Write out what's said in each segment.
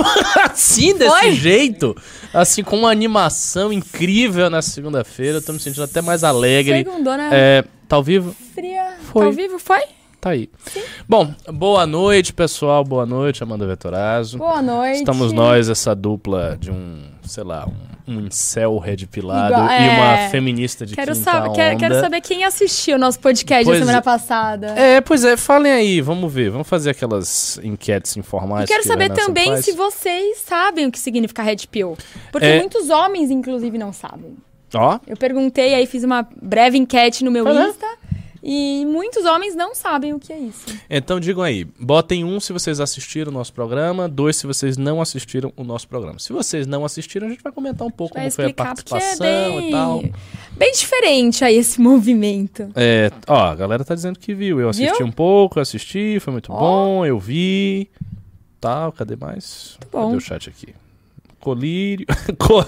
assim, desse Foi? jeito, assim, com uma animação incrível na segunda-feira. Eu tô me sentindo até mais alegre. Segundou, né? É, tá ao vivo? Fria. Foi. Tá ao vivo? Foi? Tá aí. Bom, boa noite, pessoal. Boa noite, Amanda Vetorazzo. Boa noite. Estamos nós, essa dupla de um, sei lá, um, um incel red pilado Igual- e é. uma feminista de Quero, quinta sab quero, onda. quero saber quem assistiu o nosso podcast Pois da semana é. passada. É, pois é, falem aí, vamos ver. Vamos fazer aquelas enquetes informais. E quero que saber também faz. se vocês sabem o que significa Red Pill. Porque É. muitos homens, inclusive, não sabem. Ó, Eu perguntei, aí fiz uma breve enquete no meu é. Insta. E muitos homens não sabem o que é isso. então digam aí. Botem um se vocês assistiram o nosso programa, dois se vocês não assistiram o nosso programa. Se vocês não assistiram, a gente vai comentar um pouco como foi a é participação bem, e tal. bem diferente aí esse movimento. É, ó, a galera tá dizendo que viu. Eu assisti Viu? um pouco, eu assisti, foi muito Ó. bom, eu vi. Tal, cadê mais? bom. Cadê o chat aqui? Colírio. Co-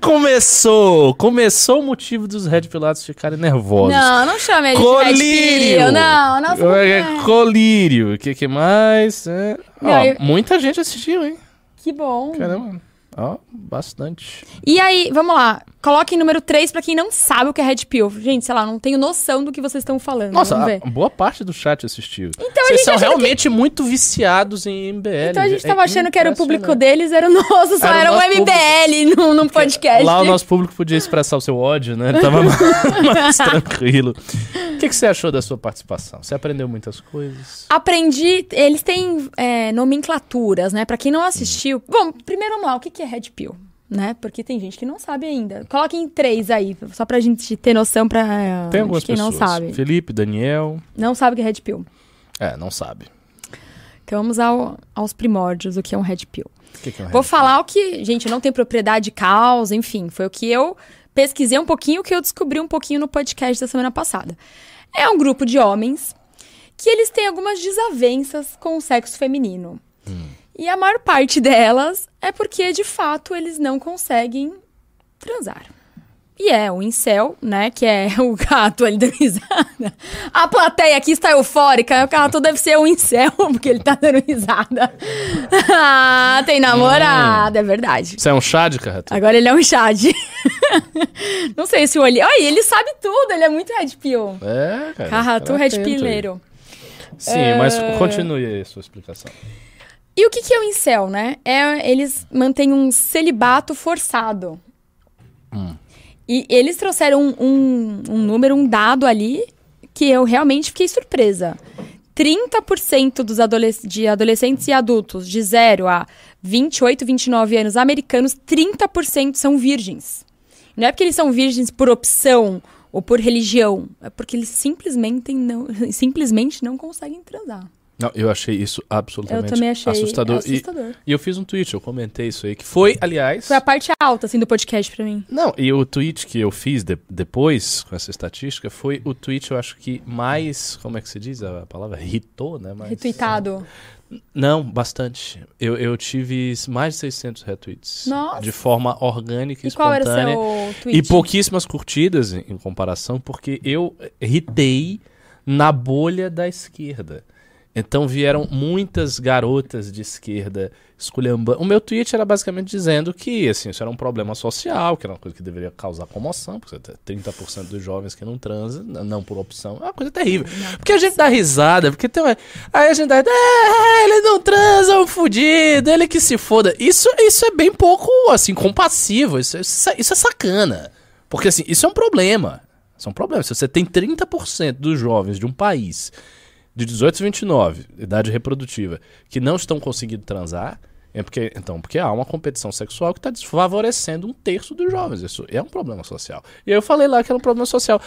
começou! Começou o motivo dos Red Pilatos ficarem nervosos. Não, não chame ele de Red Colírio! Pill. Não, nossa, não É, é. Colírio. O que, que mais? É, Não, ó, eu- Muita gente assistiu, hein? Que bom. Caramba. Ó, bastante. E aí, vamos lá. Coloquem número 3 pra quem não sabe o que é Red Pill. Gente, sei lá, não tenho noção do que vocês estão falando. Nossa, vamos a- ver. boa parte do chat assistiu. Então Vocês são realmente muito viciados em MBL. Então a gente É tava achando que era o público deles, era o nosso, só Era o era, um nosso MBL num, num podcast. Lá o nosso público podia expressar o seu ódio, né? Ele tava mais tranquilo. O que, que você achou da sua participação? Você aprendeu muitas coisas? Aprendi, eles têm é, nomenclaturas, né? Pra quem não assistiu. Bom, primeiro vamos lá, o que que é Red Pill? Né? Porque tem gente que não sabe ainda. Coloquem três aí, só pra gente ter noção pra Tem algumas quem pessoas. não sabe. Felipe, Daniel. Não sabe o que é Red Pill. É, não sabe. Então vamos ao- aos primórdios, o que é um Red Pill. O que, que é um Vou Red falar o que, gente, eu não tenho propriedade de causa, enfim, foi o que eu pesquisei um pouquinho, o que eu descobri um pouquinho no podcast da semana passada. É um grupo de homens que eles têm algumas desavenças com o sexo feminino. E a maior parte delas é porque, de fato, eles não conseguem transar. E é o incel, né? Que é o gato ali dando risada. A plateia aqui está eufórica. O gato deve ser um incel, porque ele tá dando risada. ah, tem namorada, é verdade. Você é um chá de carreto? Agora ele é um Chad. Não sei se o olhei. Olha, ele sabe tudo, ele é muito Red Pill. É, cara. Carratu fica Red. Pileiro. Sim, mas continue aí a sua explicação. E o que, que é o incel, né? É, eles mantêm um celibato forçado. E eles trouxeram um, um, um número, um dado ali, que eu realmente fiquei surpresa. 30% dos adolesc de adolescentes e adultos de 0 a 28, 29 anos americanos, 30% são virgens. Não é porque eles são virgens por opção ou por religião, é porque eles simplesmente não, simplesmente não conseguem transar. Não, eu achei isso absolutamente Eu também achei assustador. E- assustador. E, eu fiz um tweet, eu comentei isso aí, que foi, aliás... Foi a parte alta, assim, do podcast pra mim. Não, e o tweet que eu fiz de- depois, com essa estatística, foi o tweet, eu acho que mais, como é que se diz a palavra? Hitou, né? Mais, Retweetado. Não, bastante. Eu, eu tive mais de 600 retweets. Nossa. De forma orgânica e E qual era o espontânea. seu tweet? E pouquíssimas curtidas em, em comparação, porque eu ritei na bolha da esquerda. Então vieram muitas garotas de esquerda esculhambando. O meu tweet era basicamente dizendo que assim, isso era um problema social, que era uma coisa que deveria causar comoção, porque você tem 30% dos jovens que não transam, não por opção. É uma coisa terrível. Porque a gente dá risada, porque tem uma... Aí a gente dá. É, ele não transa, é um fudido, ele que se foda. Isso, isso é bem pouco, assim, compassivo. Isso, isso, é- isso é sacana. Porque, assim, isso é um problema. Isso é um problema. Se você tem 30% dos jovens de um país de 18 a 29, idade reprodutiva, que não estão conseguindo transar, é porque, então, porque há uma competição sexual que está desfavorecendo um terço dos jovens. Isso é um problema social. E aí eu falei lá que era um problema social.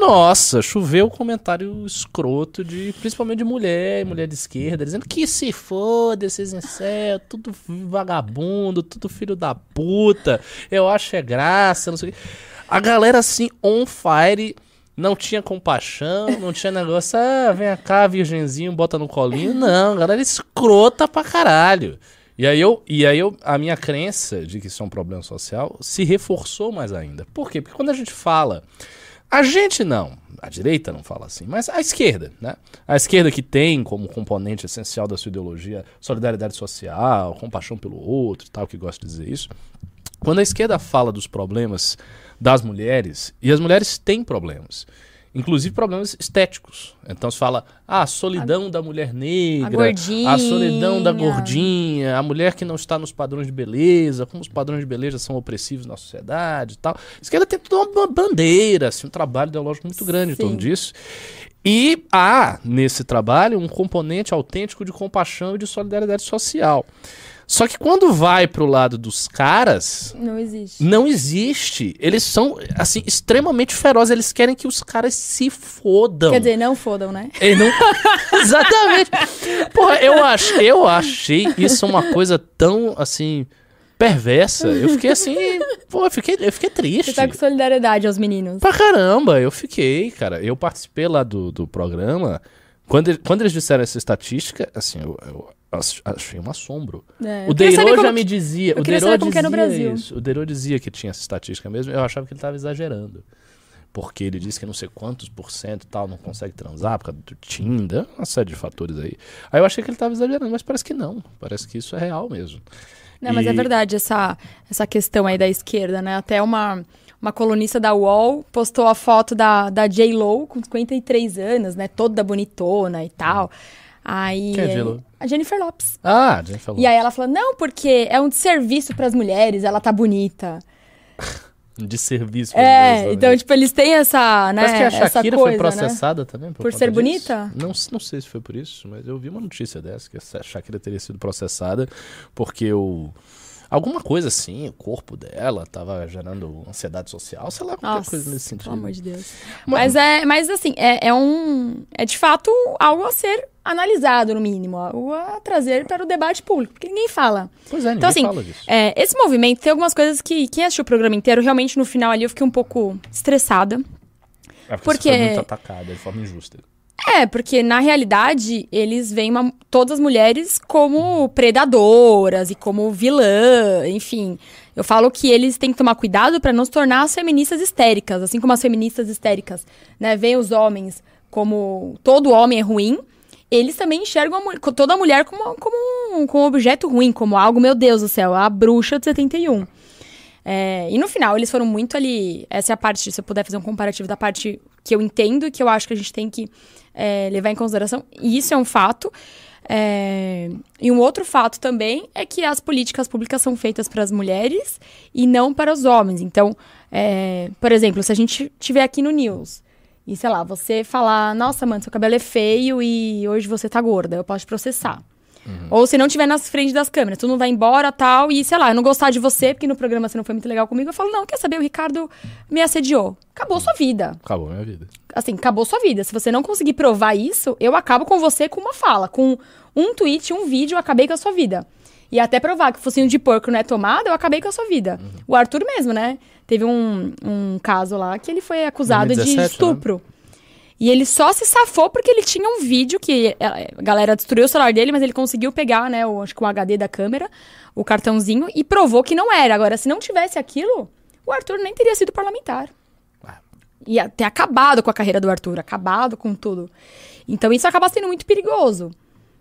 Nossa, choveu comentário escroto de, principalmente de mulher, mulher de esquerda, dizendo que se foda esses incel, tudo vagabundo, tudo filho da puta, eu acho é graça, não sei o quê. A galera assim, on fire, não tinha compaixão, não tinha negócio, ah, vem cá, virgenzinho, bota no colinho. Não, a galera escrota pra caralho. E aí, eu, e aí eu, a minha crença de que isso é um problema social se reforçou mais ainda. Por quê? Porque quando a gente fala A gente não. A direita não fala assim, mas a esquerda, né? A esquerda que tem como componente essencial da sua ideologia solidariedade social, compaixão pelo outro, tal, que gosta de dizer isso. Quando a esquerda fala dos problemas das mulheres, e as mulheres têm problemas, inclusive problemas estéticos. Então se fala, ah, a solidão a, da mulher negra, a, gordinha. a solidão da gordinha, a mulher que não está nos padrões de beleza, como os padrões de beleza são opressivos na sociedade e tal. A esquerda tem toda uma bandeira, assim, um trabalho ideológico muito grande Sim. em torno disso. E há, nesse trabalho, um componente autêntico de compaixão e de solidariedade social. Só que quando vai pro lado dos caras. Não existe. Não existe. Eles são, assim, extremamente ferozes. Eles querem que os caras se fodam. Quer dizer, não fodam, né? Não... Exatamente. Porra, eu, ach... eu achei isso uma coisa tão, assim, perversa. Eu fiquei assim. Pô, eu fiquei, eu fiquei triste. Você tá com solidariedade aos meninos. Pra caramba, eu fiquei, cara. Eu participei lá do, do programa. Quando, quando eles disseram essa estatística, assim, eu, eu achei um assombro. É, o Deirô já me dizia. O Deirô é dizia. Isso. O Deirô dizia que tinha essa estatística mesmo. Eu achava que ele estava exagerando. Porque ele disse que não sei quantos por cento e tal não consegue transar por causa do Tinder, uma série de fatores aí. Aí eu achei que ele estava exagerando, mas parece que não. Parece que isso é real mesmo. Não, e... mas é verdade essa, essa questão aí da esquerda, né? Até uma, uma colunista da UOL postou a foto da, da J-Lo com 53 anos, né? Toda bonitona e tal. Aí. Quem é J-Lo? A Jennifer Lopes. Ah, Jennifer Lopes. E aí ela falou: não, porque é um desserviço para as mulheres, ela tá bonita. de serviço. É, então, tipo, eles têm essa, né, Parece que a Shakira coisa, foi processada né? também. Por, por ser disso. bonita? Não, não sei se foi por isso, mas eu vi uma notícia dessa, que a Shakira teria sido processada porque o... Alguma coisa assim, o corpo dela tava gerando ansiedade social, sei lá, qualquer Nossa, coisa nesse sentido. Pelo amor de Deus. Mas, mas é, mas assim, é, é um. É de fato algo a ser analisado, no mínimo, algo a trazer para o debate público, porque ninguém fala. Pois é, então, ninguém assim, fala disso. É, esse movimento tem algumas coisas que quem assistiu o programa inteiro, realmente no final ali eu fiquei um pouco estressada. É porque, porque... Você foi muito atacada de forma injusta. É, porque na realidade eles veem uma, todas as mulheres como predadoras e como vilã, enfim. Eu falo que eles têm que tomar cuidado para não se tornar as feministas histéricas, assim como as feministas histéricas, né, veem os homens como todo homem é ruim, eles também enxergam a, toda a mulher como, como, um, como um objeto ruim, como algo, meu Deus do céu, a bruxa de 71. É, e no final, eles foram muito ali. Essa é a parte, se eu puder fazer um comparativo da parte que eu entendo e que eu acho que a gente tem que é, levar em consideração. E isso é um fato. É, e um outro fato também é que as políticas públicas são feitas para as mulheres e não para os homens. Então, é, por exemplo, se a gente tiver aqui no News e, sei lá, você falar, nossa, mano, seu cabelo é feio e hoje você tá gorda, eu posso processar. Uhum. Ou se não estiver nas frente das câmeras, tu não vai embora tal, e sei lá, eu não gostar de você, porque no programa você não foi muito legal comigo, eu falo, não, quer saber, o Ricardo me assediou. Acabou sua vida. Acabou minha vida. Assim, acabou sua vida. Se você não conseguir provar isso, eu acabo com você com uma fala, com um tweet, um vídeo, eu acabei com a sua vida. E até provar que o focinho de porco não é tomado, eu acabei com a sua vida. Uhum. O Arthur mesmo, né? Teve um, um caso lá que ele foi acusado 2017, de né? estupro. Né? E ele só se safou porque ele tinha um vídeo que é, a galera destruiu o celular dele, mas ele conseguiu pegar, né, o, acho que o HD da câmera, o cartãozinho, e provou que não era. Agora, se não tivesse aquilo, o Arthur nem teria sido parlamentar. Ah. Ia ter acabado com a carreira do Arthur, acabado com tudo. Então isso acaba sendo muito perigoso.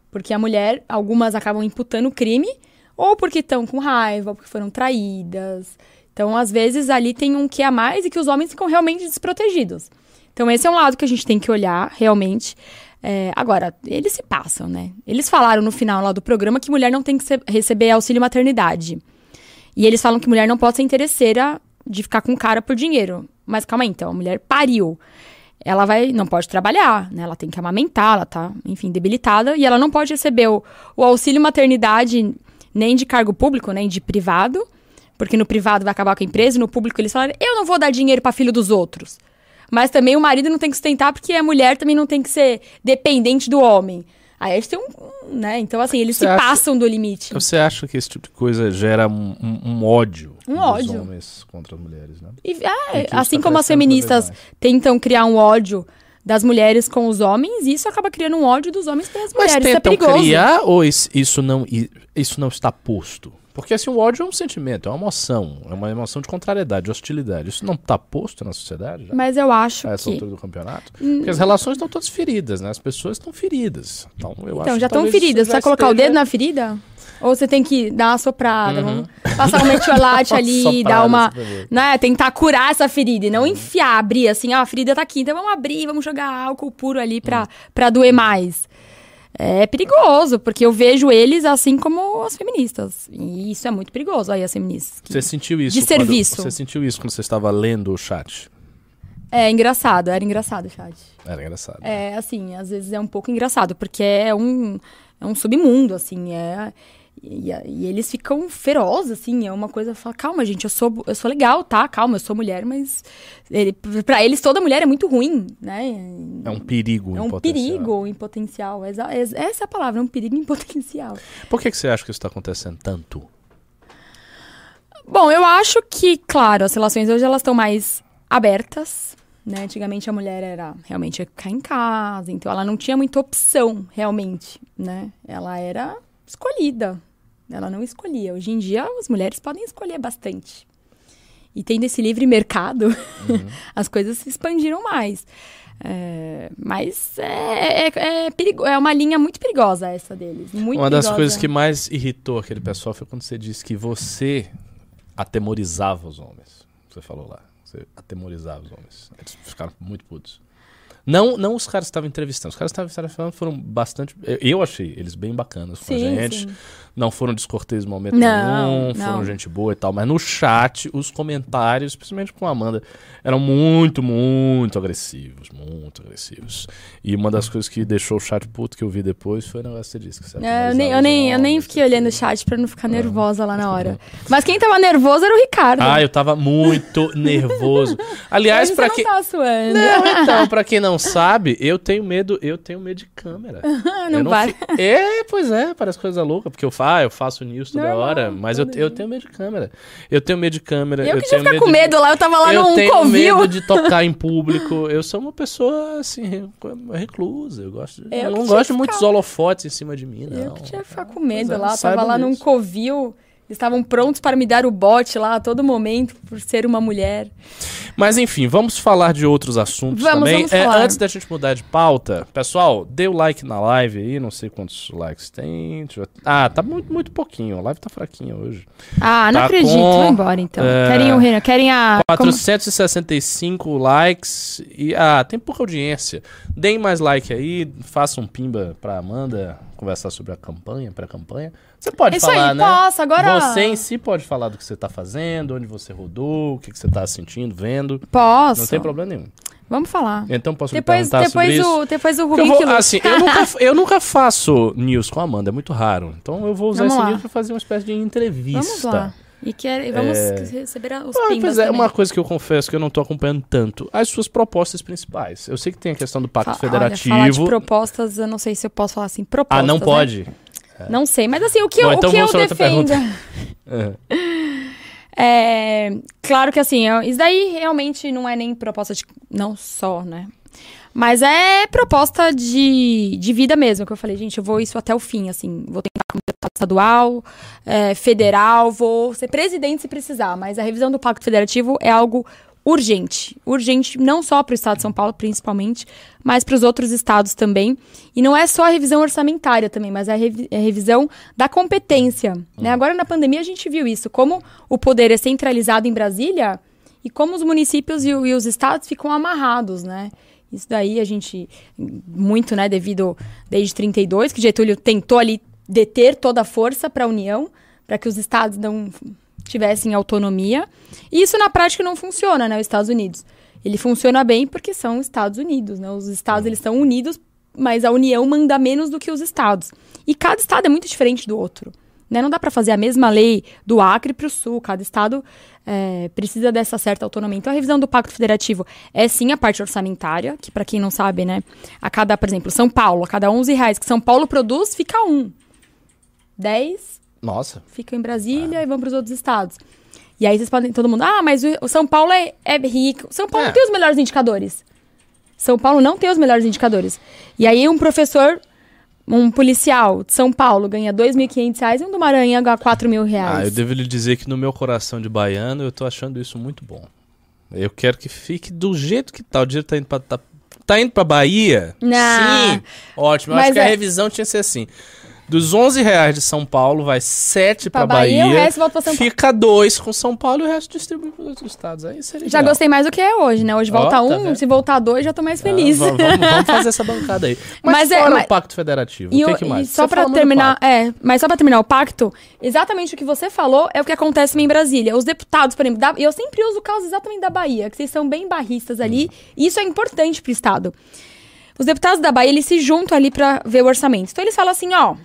Porque a mulher, algumas acabam imputando crime, ou porque estão com raiva, ou porque foram traídas. Então, às vezes, ali tem um que a mais e que os homens ficam realmente desprotegidos. Então, esse é um lado que a gente tem que olhar, realmente. É, agora, eles se passam, né? Eles falaram no final lá do programa que mulher não tem que ser, receber auxílio maternidade. E eles falam que mulher não pode ser interesseira de ficar com cara por dinheiro. Mas calma aí, então, a mulher pariu. Ela vai, não pode trabalhar, né? Ela tem que amamentar, ela tá, enfim, debilitada. E ela não pode receber o, o auxílio maternidade nem de cargo público, nem de privado. Porque no privado vai acabar com a empresa, no público eles falam, eu não vou dar dinheiro para filho dos outros. Mas também o marido não tem que sustentar porque a mulher também não tem que ser dependente do homem. Aí eles têm um. Né? Então, assim, eles você se acha, passam do limite. Você acha que esse tipo de coisa gera um, um, um ódio um dos ódio. homens contra as mulheres, né? E, é, assim tá como as feministas tentam criar um ódio das mulheres com os homens, isso acaba criando um ódio dos homens pelas Mas mulheres. Mas tentam é criar ou isso não, isso não está posto? Porque assim, o ódio é um sentimento, é uma emoção, é uma emoção de contrariedade, de hostilidade. Isso não está posto na sociedade já? Mas eu acho a essa que. altura do campeonato? Porque as relações estão todas feridas, né? As pessoas estão feridas. Então, eu acho Então, que já estão feridas. Você vai colocar o esteja- dedo na ferida? Ou você tem que dar uma soprada, Uhum. passar um metiolate ali, Soprada, dar uma. Né, tentar curar essa ferida e Uhum. não enfiar, abrir assim, ó, a ferida tá aqui, então vamos abrir, vamos jogar álcool puro ali pra, Uhum. pra doer mais. É perigoso, porque eu vejo eles assim como as feministas. E isso é muito perigoso, aí as feministas. que- Você sentiu isso? De serviço. Você sentiu isso quando você estava lendo o chat? É engraçado, era engraçado, chat. Era engraçado. É, assim, às vezes é um pouco engraçado, porque é um, é um submundo, assim, é... E, e eles ficam ferozes, assim, é uma coisa, fala, calma, gente, eu sou, eu sou legal, tá? Calma, eu sou mulher, mas ele, pra eles toda mulher é muito ruim, né? É um perigo É em um potencial. perigo em potencial. ex- Essa é a palavra, é um perigo em potencial. Por que, que você acha que isso está acontecendo tanto? Bom, eu acho que, claro, as relações hoje elas estão mais abertas, né? Antigamente a mulher era realmente ia ficar em casa, então ela não tinha muita opção, realmente, né? Ela era escolhida. Ela não escolhia. Hoje em dia as mulheres podem escolher bastante. E tendo esse livre mercado, as coisas se expandiram mais. É, mas é, é, é, perigo, é uma linha muito perigosa essa deles. Muito Uma das perigosa. coisas que mais irritou aquele pessoal foi quando você disse que você atemorizava os homens. Você falou lá. Você atemorizava os homens. Eles ficaram muito putos. Não, não os caras que estavam entrevistando. Os caras que estavam entrevistando foram bastante. eu- Eu achei eles bem bacanas com a Sim, gente. sim. Não foram descorteses em momento Não, nenhum. Foram não. gente boa e tal. Mas no chat, os comentários, principalmente com a Amanda, eram muito, muito agressivos. Muito agressivos. E uma das coisas que deixou o chat puto que eu vi depois foi o negócio que você disse. Que você É, eu nem, eu nem, eu nem fiquei olhando o chat pra não ficar nervosa lá na hora. Mas quem tava nervoso era o Ricardo. Ah, eu tava muito nervoso. Aliás, você quem. não tá suando. Não, então, pra quem não sabe, eu tenho medo, eu tenho medo de câmera. não eu vai. fi- É, pois é, parece coisa louca, porque eu, fa... eu faço news toda Normal, hora, mas eu, eu tenho medo de câmera. Eu tenho medo de câmera. Eu, que já tenho ficar com de- medo lá, eu tava lá eu num tenho covil. medo de tocar em público. Eu sou uma pessoa, assim, re- reclusa. Eu, gosto de- Eu eu que não gosto que de muitos ficar- holofotes em cima de mim, não. Eu que tinha que ficar com medo é, lá, tava saibam lá num covil. Eles estavam prontos para me dar o bote lá a todo momento, por ser uma mulher. Mas enfim, vamos falar de outros assuntos Vamos, também. vamos É, antes da gente mudar de pauta, pessoal, dê o like na live aí, não sei quantos likes tem. Eu- Ah, tá muito, muito pouquinho. A live tá fraquinha hoje. Ah, não Tá acredito. com, Vai embora então. é, Querem o Renan, querem a. como- 465 likes e. Ah, tem pouca audiência. Deem mais like aí, façam um pimba pra Amanda conversar sobre a campanha, pré-campanha. Você pode Isso falar, aí, né? posso, agora. Você em si pode falar do que você tá fazendo, onde você rodou, o que, que você tá sentindo, vendo. Posso. Não tem problema nenhum. Vamos falar. Então posso Depois, me perguntar sobre depois, isso? o, depois o eu, Rubinho vou, que assim, eu, nunca, eu nunca faço news com a Amanda, é muito raro. Então eu vou usar Vamos esse lá. news pra fazer uma espécie de entrevista. Vamos lá. E quer, vamos receber os Ah, pois é, também. uma coisa que eu confesso que eu não tô acompanhando tanto. As suas propostas principais. Eu sei que tem a questão do Pacto Fa- olha, falar de Federativo. propostas, eu não sei se eu posso falar assim, ah, propostas. não né? pode? Não sei, mas assim, o que Bom, eu, então o que eu defendo... É, claro que assim, isso daí realmente não é nem proposta de. Não só, né? Mas é proposta de, de vida mesmo, que eu falei, gente, eu vou isso até o fim, assim. Vou tentar como deputado estadual, é, federal, vou ser presidente se precisar. Mas a revisão do Pacto Federativo é algo urgente. Urgente não só para o estado de São Paulo, principalmente, mas para os outros estados também. E não é só a revisão orçamentária também, mas é a, revi- é a revisão da competência. Né? Agora, na pandemia, a gente viu isso. Como o poder é centralizado em Brasília e como os municípios e, e os estados ficam amarrados, né? Isso daí a gente, muito, né, devido desde 32, que Getúlio tentou ali deter toda a força para a União, para que os estados não tivessem autonomia. E isso na prática não funciona, né, os Estados Unidos. Ele funciona bem porque são Estados Unidos, né? Os estados eles estão unidos, mas a União manda menos do que os estados. E cada estado é muito diferente do outro. Né? Não dá para fazer a mesma lei do Acre para o Sul. Cada estado é, precisa dessa certa autonomia. Então, a revisão do Pacto Federativo é sim a parte orçamentária, que para quem não sabe, né, a cada, por exemplo, São Paulo, a cada 11 reais que São Paulo produz, fica um. 10 Nossa. ficam em Brasília e vão para os outros estados. E aí vocês podem, todo mundo, ah, mas o, São Paulo é, é rico. São Paulo É. não tem os melhores indicadores. São Paulo não tem os melhores indicadores. E aí um professor um policial de São Paulo ganha 2.500 reais e um do Maranhão ganha R$ mil reais. Ah, eu devo lhe dizer que no meu coração de baiano eu tô achando isso muito bom. Eu quero que fique do jeito que tá. O dinheiro tá indo pra, tá, tá indo pra Bahia? Não. Sim. Ótimo. Eu Mas acho que a é- revisão tinha que ser assim. Dos 11 reais de São Paulo, vai 7 pra, Pra Bahia, Bahia. o resto volta pra São Paulo. Fica 2 com São Paulo e o resto distribui para outros estados. Aí seria Já ideal. gostei mais do que é hoje, né? Hoje volta tá um, vendo? se voltar dois, já tô mais Ah, feliz. va- vamos, vamos fazer essa bancada aí. Mas, Mas é- fora mas- o Pacto Federativo, E, o que, que mais? só do terminar, é, mas só pra terminar o pacto, exatamente o que você falou é o que acontece em Brasília. Os deputados, por exemplo, da, eu sempre uso o caso exatamente da Bahia, que vocês são bem barristas ali, e isso é importante pro estado. Os deputados da Bahia, eles se juntam ali pra ver o orçamento. Então eles falam assim, ó,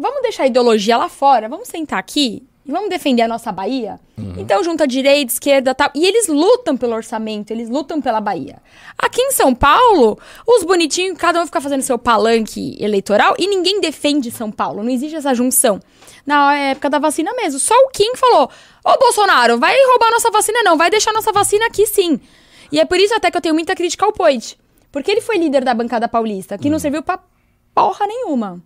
vamos deixar a ideologia lá fora, vamos sentar aqui e vamos defender a nossa Bahia? Então junta direita, esquerda, tal. E eles lutam pelo orçamento, eles lutam pela Bahia. Aqui em São Paulo, os bonitinhos, cada um fica fazendo seu palanque eleitoral e ninguém defende São Paulo. Não existe essa junção. Na época da vacina mesmo. Só o Kim falou: Ô Bolsonaro, vai roubar nossa vacina, não, vai deixar nossa vacina aqui sim. E é por isso até que eu tenho muita crítica ao Poit. Porque ele foi líder da bancada paulista, que não serviu pra porra nenhuma.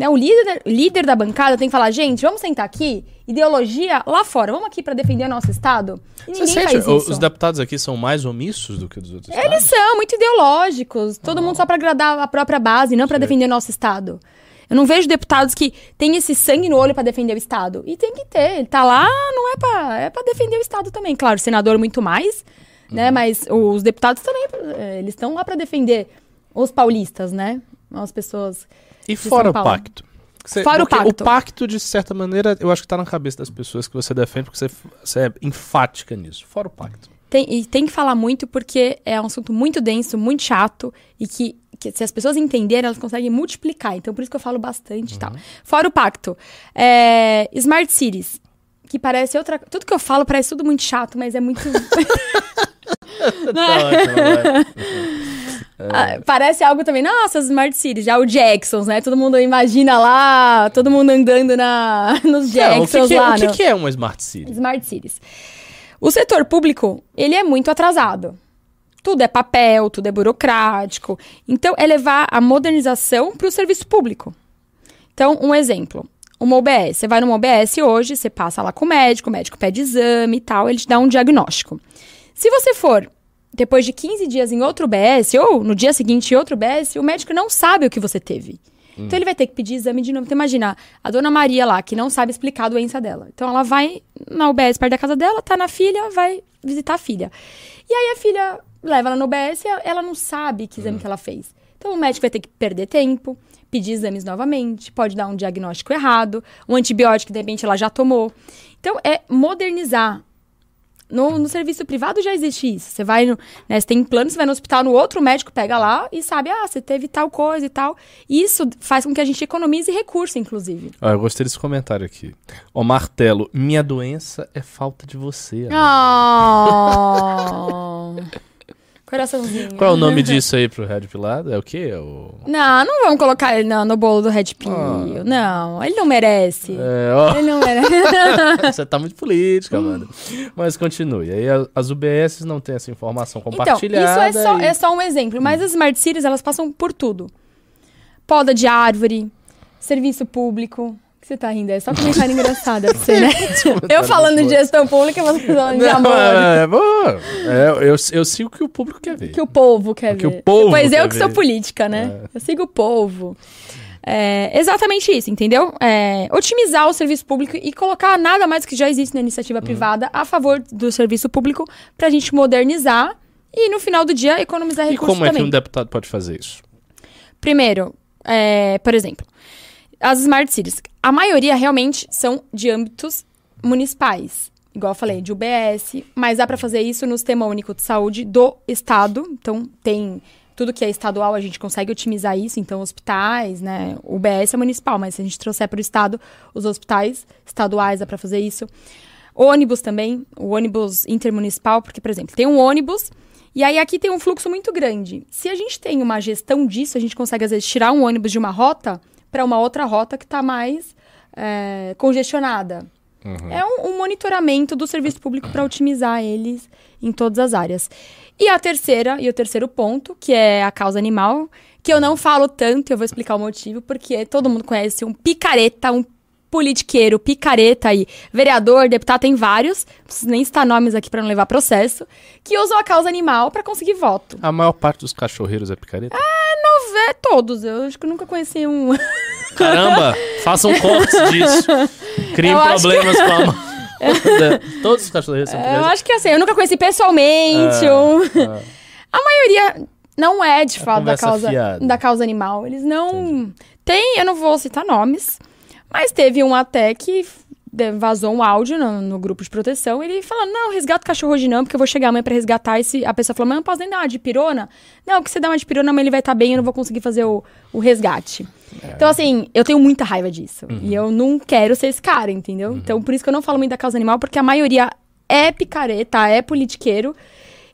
Né? O líder, líder da bancada tem que falar, gente, vamos sentar aqui, ideologia lá fora, vamos aqui pra defender o nosso Estado. E Você sente, os deputados aqui são mais omissos do que dos outros Eles estados? são muito ideológicos, todo mundo só pra agradar a própria base, não pra defender o nosso Estado. Eu não vejo deputados que têm esse sangue no olho pra defender o Estado. E tem que ter, ele tá lá, não é pra, é pra defender o Estado também. Claro, o senador muito mais, né? Uhum. Mas os deputados também, eh, eles estão lá pra defender os paulistas, né? As pessoas E fora o pacto? Você- Fora o pacto. O pacto, de certa maneira, eu acho que tá na cabeça das pessoas que você defende, porque você, você é enfática nisso. Fora o pacto. Tem, e tem que falar muito porque é um assunto muito denso, muito chato e que, que se as pessoas entenderem, elas conseguem multiplicar. Então, por isso que eu falo bastante e tal. Fora o pacto. É, Smart Cities. Que parece outra. Tudo que eu falo parece tudo muito chato, mas é muito. Tá ótimo, vai. Ah, parece algo também. Nossa, as Smart Cities, já o Jacksons, né? Todo mundo imagina lá, todo mundo andando na, nos Não, o que, Jacksons que é, lá. o que no- que é uma Smart City? Smart Cities. O setor público, ele é muito atrasado. Tudo é papel, tudo é burocrático. Então, é levar a modernização para o serviço público. Então, um exemplo. Uma OBS. Você vai numa OBS hoje, você passa lá com o médico, o médico pede exame e tal, ele te dá um diagnóstico. Se você for depois de 15 dias em outro UBS, ou no dia seguinte em outro UBS, o médico não sabe o que você teve. Então ele vai ter que pedir exame de novo. Então imagina, a dona Maria lá, que não sabe explicar a doença dela. Então ela vai na UBS perto da casa dela, tá na filha, vai visitar a filha. E aí a filha leva ela no UBS e ela não sabe que exame que ela fez. Então o médico vai ter que perder tempo, pedir exames novamente, pode dar um diagnóstico errado, um antibiótico que de repente ela já tomou. Então é modernizar. No, no serviço privado já existe isso. Você vai no. Né, você tem plano, você vai no hospital, no outro médico pega lá e sabe, ah, você teve tal coisa e tal. Isso faz com que a gente economize recurso, inclusive. Ah, eu gostei desse comentário aqui. Ó, Martelo, minha doença é falta de você. Oh. Coraçãozinho. Qual é o nome disso aí pro Red Pilado? É o quê? É o... Não, não vamos colocar ele no, no bolo do Red Pill. Ah. Não, ele não merece. É, ó, Ele não merece. você tá muito política, Amanda. Mas continue. Aí as UBS não têm essa informação Então, compartilhada. isso é só, e- é só um exemplo. Mas as Smart Cities, elas passam por tudo. Poda de árvore, serviço público. Que você tá rindo? É só comentário engraçado pra você, né? Eu falando de gestão pública, você falando de amor. é, é, é, eu, eu sigo o que o público quer ver. que o povo quer que ver. o povo Pois eu que sou ver. política, né? Eu sigo o povo. É exatamente isso, entendeu? É, otimizar o serviço público e colocar nada mais que já existe na iniciativa Uhum. privada a favor do serviço público pra gente modernizar e, no final do dia, economizar E recursos como é que também. um deputado pode fazer isso? Primeiro, é, por exemplo, as smart cities. A maioria realmente são de âmbitos municipais. Igual eu falei, de UBS, mas dá para fazer isso no Sistema Único de Saúde do Estado. Então, tem tudo que é estadual, a gente consegue otimizar isso. Então, hospitais, né? UBS é municipal, mas se a gente trouxer para o Estado, os hospitais estaduais dá para fazer isso. Ônibus também, o ônibus intermunicipal, porque, por exemplo, tem um ônibus e aí aqui tem um fluxo muito grande. Se a gente tem uma gestão disso, a gente consegue, às vezes, tirar um ônibus de uma rota para uma outra rota que está mais é, congestionada. É um, um monitoramento do serviço público para otimizar eles em todas as áreas. E a terceira, e o terceiro ponto, que é a causa animal, que eu não falo tanto, eu vou explicar o motivo, porque todo mundo conhece um picareta, um politiqueiro, picareta aí, vereador, deputado, tem vários, não preciso nem citar nomes aqui para não levar processo, que usam a causa animal para conseguir voto. A maior parte dos cachorreiros é picareta? Não vê todos, eu acho que eu nunca conheci um. Caramba, façam cortes disso. Criem Eu problemas com a mão. Todos os cachorreiros são Eu picaretas. acho que assim, eu nunca conheci pessoalmente um. ah. A maioria não é de É fato da causa, fiada. da causa animal. Eles não. Tem, eu não vou citar nomes, mas teve um até que vazou um áudio no, no grupo de proteção, ele falando, não, resgata o cachorro hoje não, porque eu vou chegar amanhã pra resgatar esse... A pessoa falou, mas eu não posso nem dar uma de pirona? Não, que você dá uma de pirona, mas ele vai estar bem, eu não vou conseguir fazer o, o resgate. Então, assim, eu tenho muita raiva disso. E eu não quero ser esse cara, entendeu? Então, por isso que eu não falo muito da causa animal, porque a maioria é picareta, é politiqueiro.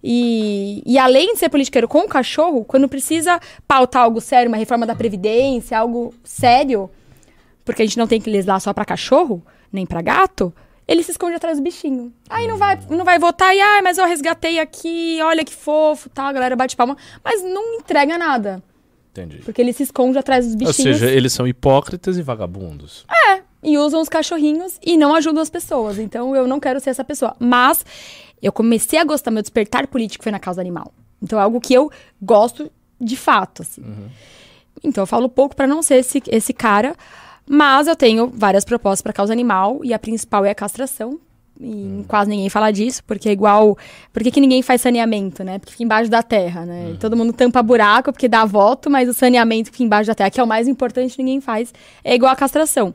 E, e além de ser politiqueiro com o cachorro, quando precisa pautar algo sério, uma reforma da Previdência, algo sério, porque a gente não tem que legislar só pra cachorro, nem pra gato, ele se esconde atrás do bichinho. Aí não vai, não vai votar e, ah, mas eu resgatei aqui, olha que fofo, tá, a galera bate palma. Mas não entrega nada, Entendi. porque ele se esconde atrás dos Ou bichinhos seja, eles são hipócritas e vagabundos. e usam os cachorrinhos e não ajudam as pessoas. Então eu não quero ser essa pessoa. Mas eu comecei a gostar, meu despertar político foi na causa animal. Então é algo que eu gosto de fato, assim. Então eu falo pouco pra não ser esse, esse cara, mas eu tenho várias propostas pra causa animal e a principal é a castração. E quase ninguém fala disso, porque é igual. Por que, que ninguém faz saneamento, né? Porque fica embaixo da terra, né? E todo mundo tampa buraco porque dá voto, mas o saneamento que fica embaixo da terra, que é o mais importante, ninguém faz. É igual a castração.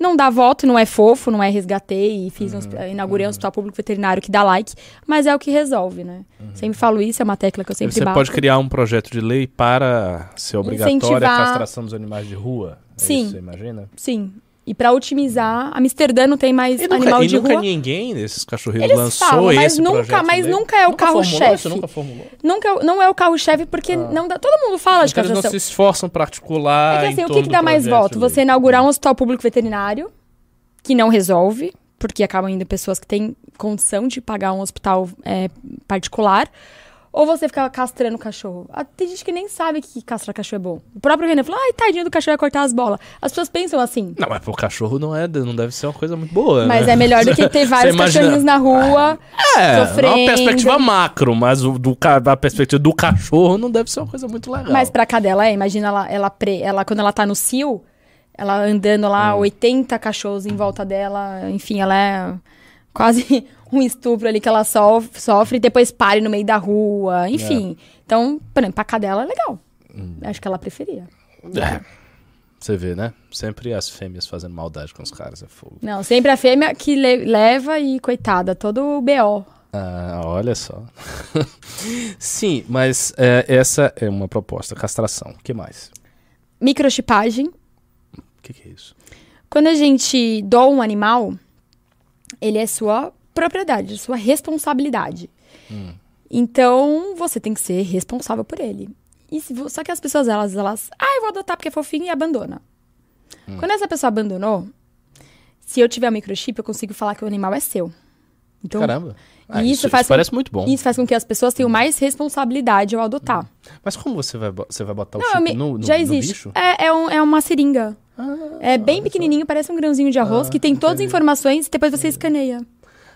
Não dá voto, não é fofo, não é resgatei e fiz um, hosp- inaugurei um hospital público veterinário que dá like, mas é o que resolve, né? Sempre falo isso, é uma tecla que eu sempre Você bato. pode criar um projeto de lei para ser obrigatória Incentivar- a castração dos animais de rua. É Sim. isso, você imagina? Sim. E pra otimizar, Amsterdã não tem mais nunca, animal de nunca rua. ninguém desses cachorreiros Eles lançou falam, mas nunca- mas lei? nunca é o Nunca carro-chefe. Nunca formulou. Nunca, é não é o carro-chefe porque não dá. Todo mundo fala de Então eles não se esforçam para articular É que assim, o que, que dá mais voto? de lei. Você inaugurar um hospital público veterinário, que não resolve, porque acabam indo pessoas que têm condição de pagar um hospital é, particular, ou você ficar castrando o cachorro. Ah, Tem gente que nem sabe que castrar cachorro é bom. O próprio Renan falou, ai, tadinho do cachorro vai cortar as bolas. As pessoas pensam assim. Não, mas pro cachorro não, é, não deve ser uma coisa muito boa. Mas né? é melhor do que ter vários imagina- cachorrinhos na rua. É, sofrendo. uma perspectiva macro, mas o, do, da perspectiva do cachorro não deve ser uma coisa muito legal. Mas pra cadela é, imagina ela, ela, pre- ela quando ela tá no cio, ela andando lá, Hum. 80 cachorros em volta dela, enfim, ela é quase um estupro ali que ela sofre, sofre e depois pare no meio da rua, enfim. Então, por exemplo, pra cadela é legal. Hum. Acho que ela preferia. É. Você vê, né? Sempre as fêmeas fazendo maldade com os caras, é fogo. Não, sempre a fêmea que le- leva e, coitada, todo o BO. Ah, olha só. Sim, mas é, essa é uma proposta. Castração. O que mais? Microchipagem. O que, que é isso? Quando a gente doa um animal, ele é sua propriedade, sua responsabilidade. Então, você tem que ser responsável por ele. E se só que as pessoas, elas, elas, ah, eu vou adotar porque é fofinho e abandona. Quando essa pessoa abandonou, se eu tiver um microchip, eu consigo falar que o animal é seu. Então, Caramba. Ah, isso isso, faz isso com- parece muito bom. isso faz com que as pessoas tenham mais responsabilidade ao adotar. Mas como você vai, você vai botar o Não, chip me- no, no, já no existe. bicho? É, é, um- é uma seringa. Ah, É bem pequenininho, parece um grãozinho de arroz, que tem todas as informações e depois você escaneia.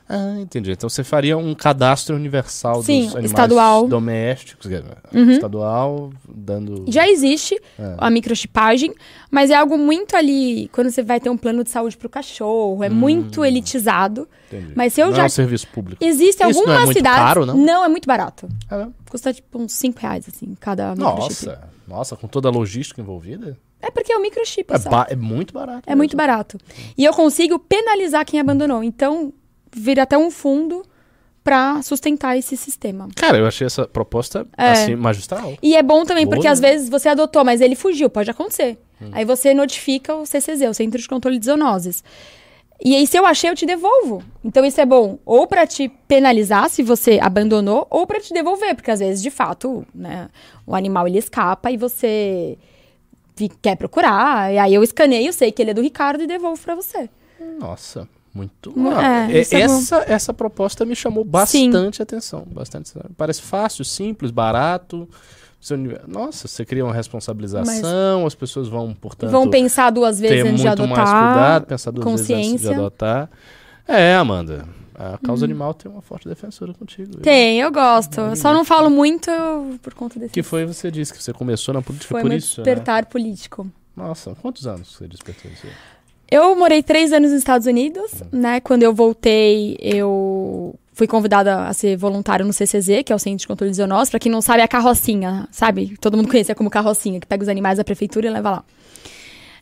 Ah, entendi. Então você faria um cadastro universal Sim, dos animais estadual. Uhum. domésticos, dizer, estadual, dando... Já existe É. a microchipagem, mas é algo muito ali, quando você vai ter um plano de saúde pro cachorro, é Hum. muito elitizado. Entendi. Mas se eu não já- é um serviço público. Existem Isso não algumas é muito cidades... caro, não? é muito barato. É. Custa tipo uns 5 reais, assim, cada microchip. Nossa, nossa, com toda a logística envolvida? É porque é o microchip, É, é muito barato. É muito mesmo. barato. E eu consigo penalizar quem abandonou. Então, vira até um fundo pra sustentar esse sistema. Cara, eu achei essa proposta, É. assim, magistral. E é bom também, porque Boa, às né? vezes você adotou, mas ele fugiu, pode acontecer. Aí você notifica o CCZ, o Centro de Controle de Zoonoses. E aí, se eu achei, eu te devolvo. Então, isso é bom ou pra te penalizar se você abandonou, ou pra te devolver, porque às vezes, de fato, né, o animal ele escapa e você quer procurar. E aí eu escaneio, sei que ele é do Ricardo e devolvo pra você. Nossa, muito. Hum, Ah, é, é- é bom. essa, essa proposta me chamou bastante atenção. Bastante, parece fácil, simples, barato. Nossa, você cria uma responsabilização, as pessoas vão, portanto, Vão pensar duas vezes ter antes muito de mais adotar. cuidado, pensar duas vezes antes de consciência. adotar. É, Amanda, a causa animal tem uma forte defensora contigo. Tem, eu gosto. Eu só não falo muito por conta desse. Que foi, você disse que você começou na política foi por isso, né? despertar político. Nossa, quantos anos você despertou isso? Eu morei três anos nos Estados Unidos, Uhum. né? Quando eu voltei, eu fui convidada a ser voluntária no CCZ, que é o Centro de Controle de Zoonoses. Pra quem não sabe, é a carrocinha, sabe? Todo mundo conhece como carrocinha, que pega os animais da prefeitura e leva lá.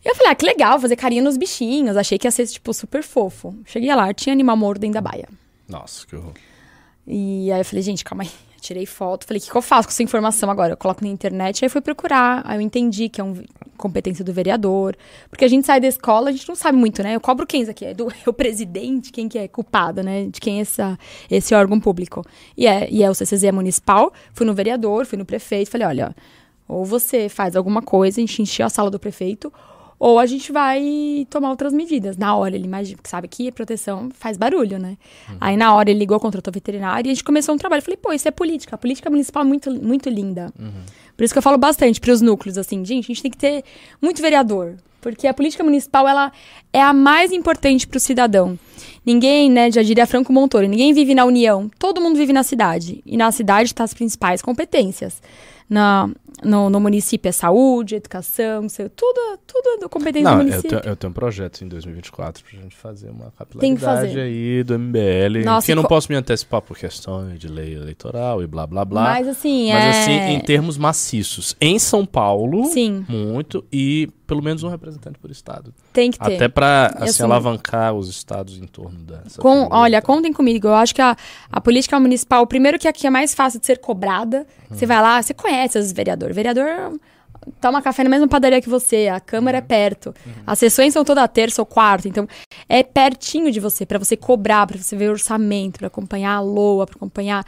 Eu falei, ah, que legal, fazer carinho nos bichinhos. Achei que ia ser, tipo, super fofo. Cheguei lá, tinha animal morto dentro da baia. Nossa, que horror. E aí eu falei, gente, calma aí. Tirei foto, falei, o que, que eu faço com essa informação agora? Eu coloco na internet, aí fui procurar, aí eu entendi que é uma competência do vereador. Porque a gente sai da escola, a gente não sabe muito, né? Eu cobro quem isso aqui? É, do, é o presidente, quem que é culpado, né? De quem é essa, esse órgão público. E é, e é o CCZ municipal, fui no vereador, fui no prefeito, falei, olha, ou você faz alguma coisa, a gente encheu a sala do prefeito, ou a gente vai tomar outras medidas. Na hora, ele imagina, porque sabe que proteção faz barulho, né? Aí na hora ele ligou contra o veterinário e a gente começou um trabalho. Eu falei, pô, isso é política. A política municipal é muito, muito linda. Por isso que eu falo bastante para os núcleos, assim, gente, a gente tem que ter muito vereador. Porque a política municipal, ela é a mais importante para o cidadão. Ninguém, né, já diria Franco Montoro, ninguém vive na União, todo mundo vive na cidade. E na cidade está as principais competências. Na, no, no município é saúde, educação, sei- tudo, tudo do competência Não, do eu município. tenho, eu tenho um projeto em 2024 pra gente fazer uma Tem que capilaridade fazer. aí do MBL. Nossa, que eu não posso me antecipar por questões de lei eleitoral e blá blá blá. Mas assim, Mas é... assim, em termos maciços. Em São Paulo, Sim, muito, e pelo menos um representante por estado. tem que ter. Até pra Eu assim, sou- alavancar os estados em torno dessa. Com, olha, contem comigo. Eu acho que a, a política municipal, primeiro que aqui é mais fácil de ser cobrada. Você vai lá, você conhece os vereadores. Vereador toma café na mesma padaria que você, a Câmara é perto. As sessões são toda terça ou quarta, então é pertinho de você, pra você cobrar, pra você ver o orçamento, pra acompanhar a LOA, pra acompanhar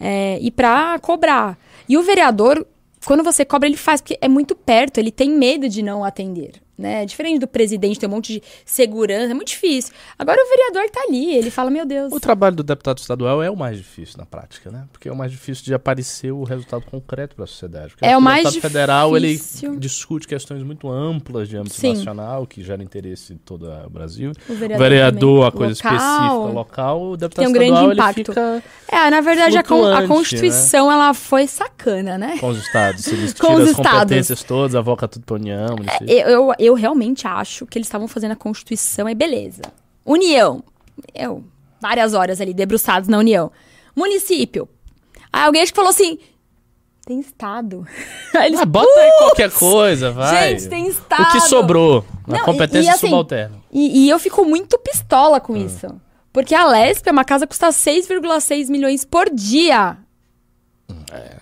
é, e pra cobrar. E o vereador, quando você cobra, ele faz, porque é muito perto, ele tem medo de não atender. Né? Diferente do presidente, tem um monte de segurança, é muito difícil. Agora o vereador tá ali, ele fala, meu Deus. O trabalho do deputado estadual é o mais difícil na prática, né? Porque é o mais difícil de aparecer o resultado concreto para a sociedade. Porque É o mais deputado federal ele difícil. discute questões muito amplas de âmbito Sim. nacional que gera interesse em todo o Brasil. O O vereador, vereador, a coisa Local. específica local, o deputado Tem um grande estadual ele impacto. fica É, na verdade, a, a né? Constituição, ela foi sacana, né? com os estados. Eles Com tiram os as estados. competências todas, avoca tudo pra União, município. Eu, eu, eu realmente acho que eles estavam fazendo a Constituição e beleza. União. Eu, várias horas ali, debruçados na União. Município. Aí alguém acho que falou assim, tem Estado. Eles, Ah, bota aí qualquer coisa, vai. Gente, tem Estado. O que sobrou? Na Não, e- competência e assim, subalterna. E, e eu fico muito pistola Ah. com isso. Porque a Lesp é uma casa que custa 6,6 milhões por dia. É.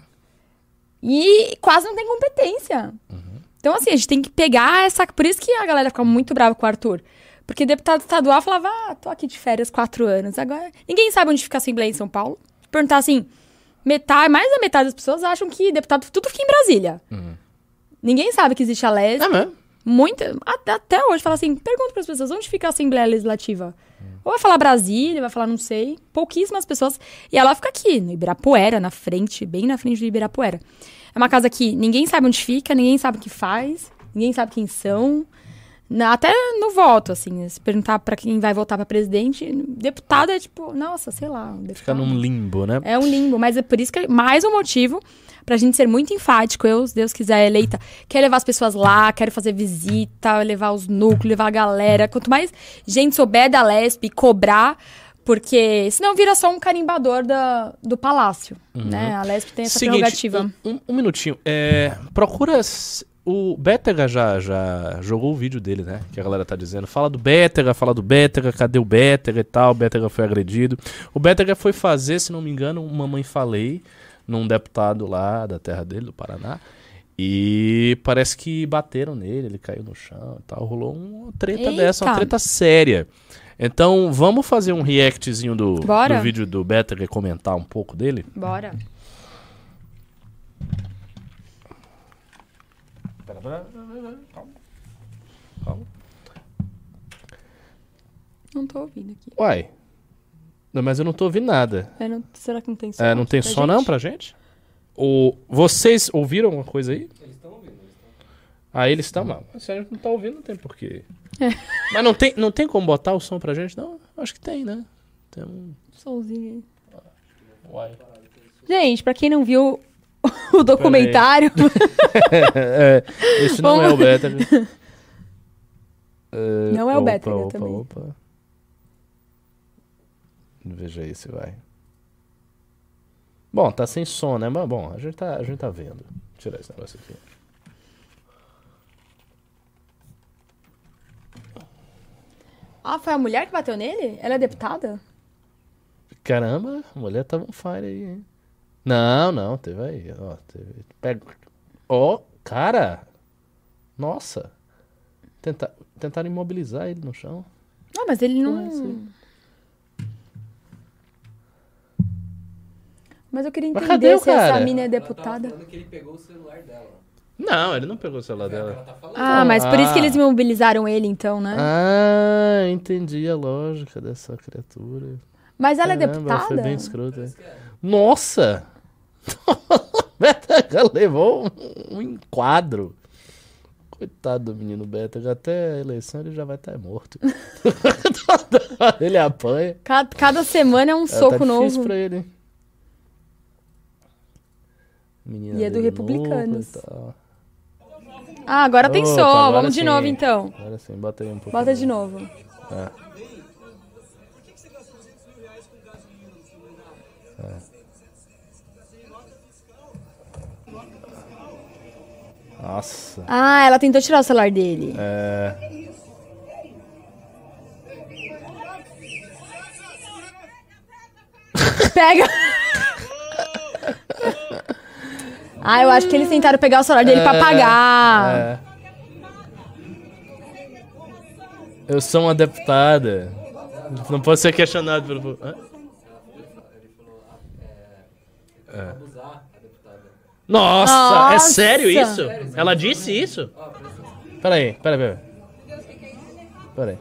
E quase não tem competência. Uhum. Então, assim, a gente tem que pegar essa. Por isso que a galera fica muito brava com o Arthur. Porque deputado estadual falava, ah, tô aqui de férias quatro anos. Agora, ninguém sabe onde fica a Assembleia em São Paulo. Perguntar assim, metade, mais da metade das pessoas acham que deputado tudo fica em Brasília. Ninguém sabe que existe a Lesp. É mesmo? Muita, até, até hoje, fala assim, pergunta para as pessoas, onde fica a Assembleia Legislativa? Ou vai falar Brasília, vai falar não sei. Pouquíssimas pessoas. E ela fica aqui, no Ibirapuera, na frente, bem na frente do Ibirapuera. É uma casa que ninguém sabe onde fica, ninguém sabe o que faz, ninguém sabe quem são. Na- Até no voto, assim, se perguntar para quem vai votar para presidente, deputado é tipo, nossa, sei lá. um Fica num limbo, né? É um limbo, mas é por isso que é mais um motivo pra gente ser muito enfático. Eu, se Deus quiser, eleita, quero levar as pessoas lá, quero fazer visita, levar os núcleos, levar a galera. Quanto mais gente souber da Lesp e cobrar, porque senão vira só um carimbador da, do palácio, né? A Lesp tem essa Seguinte, prerrogativa. Um, um- minutinho. É, procura. O Bétega já, já jogou o vídeo dele, né? Que a galera tá dizendo. Fala do Bétega, fala do Bétega, cadê o Bétega e tal? O Bétega foi agredido. O Bétega foi fazer, se não me engano, uma mãe falei num deputado lá da terra dele, do Paraná. E parece que bateram nele, ele caiu no chão e tal. Rolou uma treta Eita. dessa, uma treta séria. Então, vamos fazer um reactzinho do, do vídeo do Bétega e comentar um pouco dele? Bora. Calma. Calma. Não tô ouvindo aqui. Uai. Não, mas eu não tô ouvindo nada. É, não- será que não tem som? É, não tem som gente? não pra gente? O, vocês ouviram alguma coisa aí? Eles estão ouvindo. Ah, eles estão, mas se a gente não tá ouvindo, não tem porquê. Mas não tem, não tem como botar o som pra gente, não? Acho que tem, né? Tem um... Solzinho aí. Uai. Gente, pra quem não viu o documentário, é, esse não Vamos- é o beta. É, Não é o opa, beta, né, opa, também. Opa. Veja aí se vai. Bom, tá sem som, né? Mas bom, a gente tá, a gente tá vendo. Vou tirar esse negócio aqui. ah, foi a mulher que bateu nele? Ela é deputada? Caramba, a mulher tava on fire aí, hein? Não, não, teve aí, ó. Teve... Pega... Ó, cara! Nossa! Tenta... Tentaram imobilizar ele no chão. Não, mas ele não. Mas eu queria entender cadê o se essa cara? mina é Ela deputada. falando que ele pegou o celular dela. Não, ele não pegou o celular É ela dela. tá. Ah, mas por isso que Ah. eles mobilizaram ele, então, né? Ah, entendi a lógica dessa criatura. Mas ela é Caramba, deputada? Foi bem escrota. Nossa! Beta levou um, enquadro. Coitado do menino Beta, já até a eleição ele já vai estar morto. ele apanha. Ca- Cada, semana é um É, soco tá difícil novo. pra ele. Menina E é do Republicanos. Ah, agora tem Opa, som. agora Vamos de sim. novo, então. Agora sim, bota aí um pouco. Bota de novo. É. Nossa. Ah, ela tentou tirar o celular dele. É. Pega! ah, eu acho que eles tentaram pegar o celular dele pra pagar. É. Eu sou uma deputada. Não posso ser questionado pelo. Hã? Deputada. Nossa, é Nossa. sério isso? Ela disse isso? Peraí, peraí, peraí. Peraí.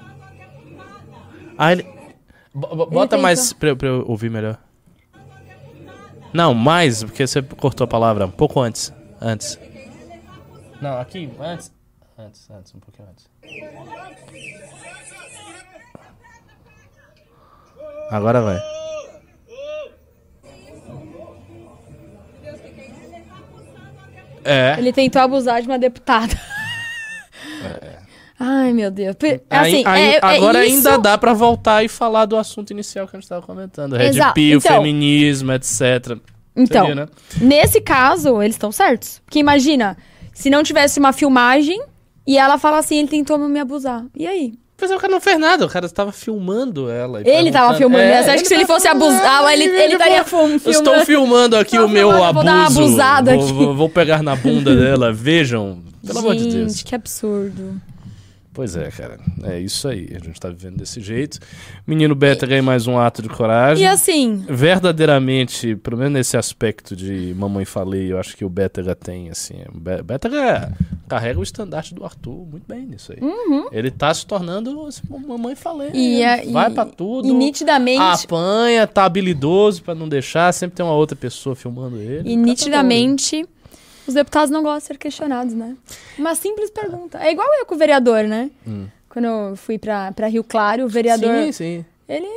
Ah, ele. Bo- bo- Bota mais pra, pra eu ouvir melhor. Não, mais, porque você cortou a palavra. Um pouco antes. Antes. Não, aqui, antes. Antes, antes, um pouquinho antes. Agora vai. É. Ele tentou abusar de uma deputada. Ai, meu Deus. Assim, Aí- aí- é- é agora isso- ainda dá pra voltar e falar do assunto inicial que a gente tava comentando. Red. Pill, Então- feminismo, etc. Então, Seria, né? nesse caso, eles estão certos. Porque imagina, se não tivesse uma filmagem e ela fala assim, ele tentou me abusar. E aí? Pois é, o cara não fez nada, o cara estava filmando ela. Ele tava filmando, É? Você acha que se ele fosse filmando, abusar, ele- ele estaria Eu estou filmando? filmando aqui o meu filmando, vou dar uma abuso. abusada vou, aqui. vou- pegar na bunda dela, vejam. Pelo amor de Deus. Gente, que absurdo. Pois é, cara. É isso aí. A gente tá vivendo desse jeito. Menino Beta ganha mais um ato de coragem. E assim, verdadeiramente, pelo menos nesse aspecto de mamãe falei, eu acho que o Bétega tem, assim. O Bé- Bétega carrega o estandarte do Arthur muito bem nisso aí. Ele tá se tornando assim, mamãe falei. Uhum. E é- vai e- pra tudo. e nitidamente, Apanha, tá habilidoso pra não deixar, sempre tem uma outra pessoa filmando ele. e O tá nitidamente, os deputados não gostam de ser questionados, né? Uma simples pergunta. É igual eu com o vereador, né? Quando eu fui pra, pra Rio Claro, o vereador, Hum. Sim, sim. ele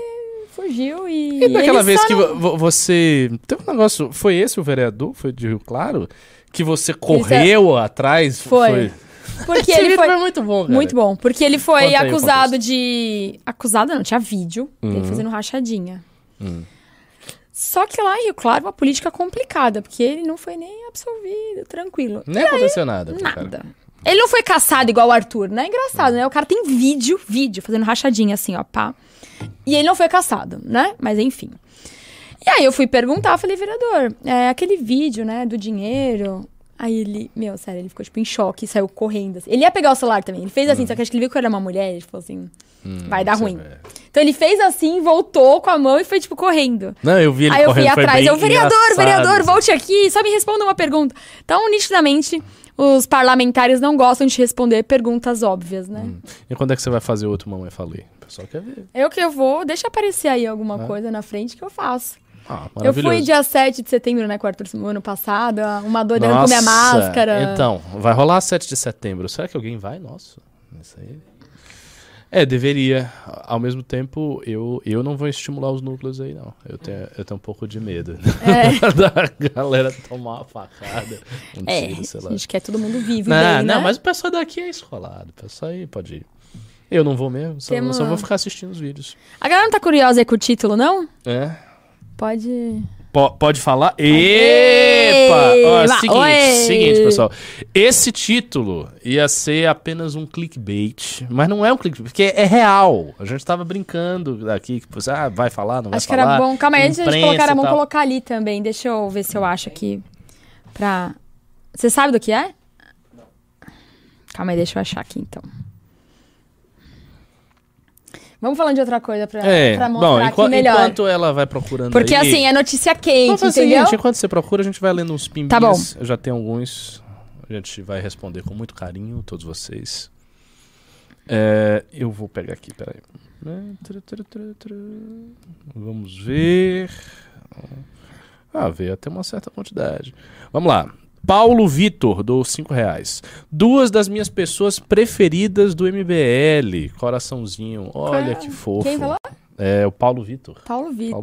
fugiu e... E daquela ele vez que não- vo- vo- você. Tem um negócio. Foi esse o vereador? Foi de Rio Claro? Que você correu atrás? Foi. Porque Esse ele vídeo foi... foi muito bom, cara. Muito bom, porque ele foi aí acusado de. Acusado não, tinha vídeo Uhum. fazendo rachadinha. Hum. Só que lá em Rio Claro, uma política complicada, porque ele não foi nem absolvido, tranquilo. Nem aconteceu nada. pro cara. Nada. Ele não foi caçado igual o Arthur, né? Engraçado, né? O cara tem vídeo, vídeo, fazendo rachadinha assim, ó, pá. E ele não foi caçado, né? Mas enfim. E aí eu fui perguntar, falei, vereador, é, aquele vídeo, né, do dinheiro. Aí ele, meu, sério, ele ficou tipo em choque saiu correndo. assim. Ele ia pegar o celular também. Ele fez assim, só que acho que ele viu que eu era uma mulher, ele falou assim, vai dar ruim. Então ele fez assim, voltou com a mão e foi tipo correndo. Não, eu vi ele Aí eu correndo, fui foi atrás, eu, vereador, vereador, assim. volte aqui, só me responda uma pergunta. Então, nitidamente, os parlamentares não gostam de responder perguntas óbvias, né? E quando é que você vai fazer outro Mamãe Falei? O pessoal quer ver. Eu que eu vou, deixa aparecer aí alguma coisa na frente que eu faço. Ah, Eu fui dia 7 de setembro, né, com o Arthur ano passado, uma doida com minha máscara. Então, vai rolar 7 de setembro. Será que alguém vai? Nossa, isso aí. É, deveria. Ao mesmo tempo, eu, eu não vou estimular os núcleos aí, não. Eu tenho, eu tenho um pouco de medo É. da galera tomar uma facada, um É, tiro, sei a lá. gente quer todo mundo vivo Não, bem, não, né? mas o pessoal daqui é escolado. O pessoal aí pode ir. Eu não vou mesmo, só, Temos- só vou ficar assistindo os vídeos. A galera não tá curiosa aí com o título, não? É. Pode... Po- pode falar? Epa! Ó, Eba, seguinte, oi! seguinte, pessoal. Esse título ia ser apenas um clickbait, mas não é um clickbait, porque é real. A gente tava brincando aqui, que você ah, vai falar, não vai Acho que falar. era bom. Calma aí, antes de colocar, e tal. colocar ali também. Deixa eu ver se eu acho aqui. Pra. Você sabe do que é? Calma aí, deixa eu achar aqui então. Vamos falando de outra coisa pra, É, pra mostrar bom, melhor. enquanto ela vai procurando Porque aí, assim, é notícia Vamos quente, fazer o entendeu? seguinte, enquanto você procura, a gente vai lendo uns pimbinhos. Tá bom. Eu já tenho alguns. A gente vai responder com muito carinho, todos vocês. É, eu vou pegar aqui, peraí. Vamos ver. Ah, veio até uma certa quantidade. Vamos lá. Paulo Vitor, do 5 reais. Duas das minhas pessoas preferidas do MBL. Coraçãozinho. Olha que fofo. Quem falou? É o Paulo Vitor. Paulo Vitor.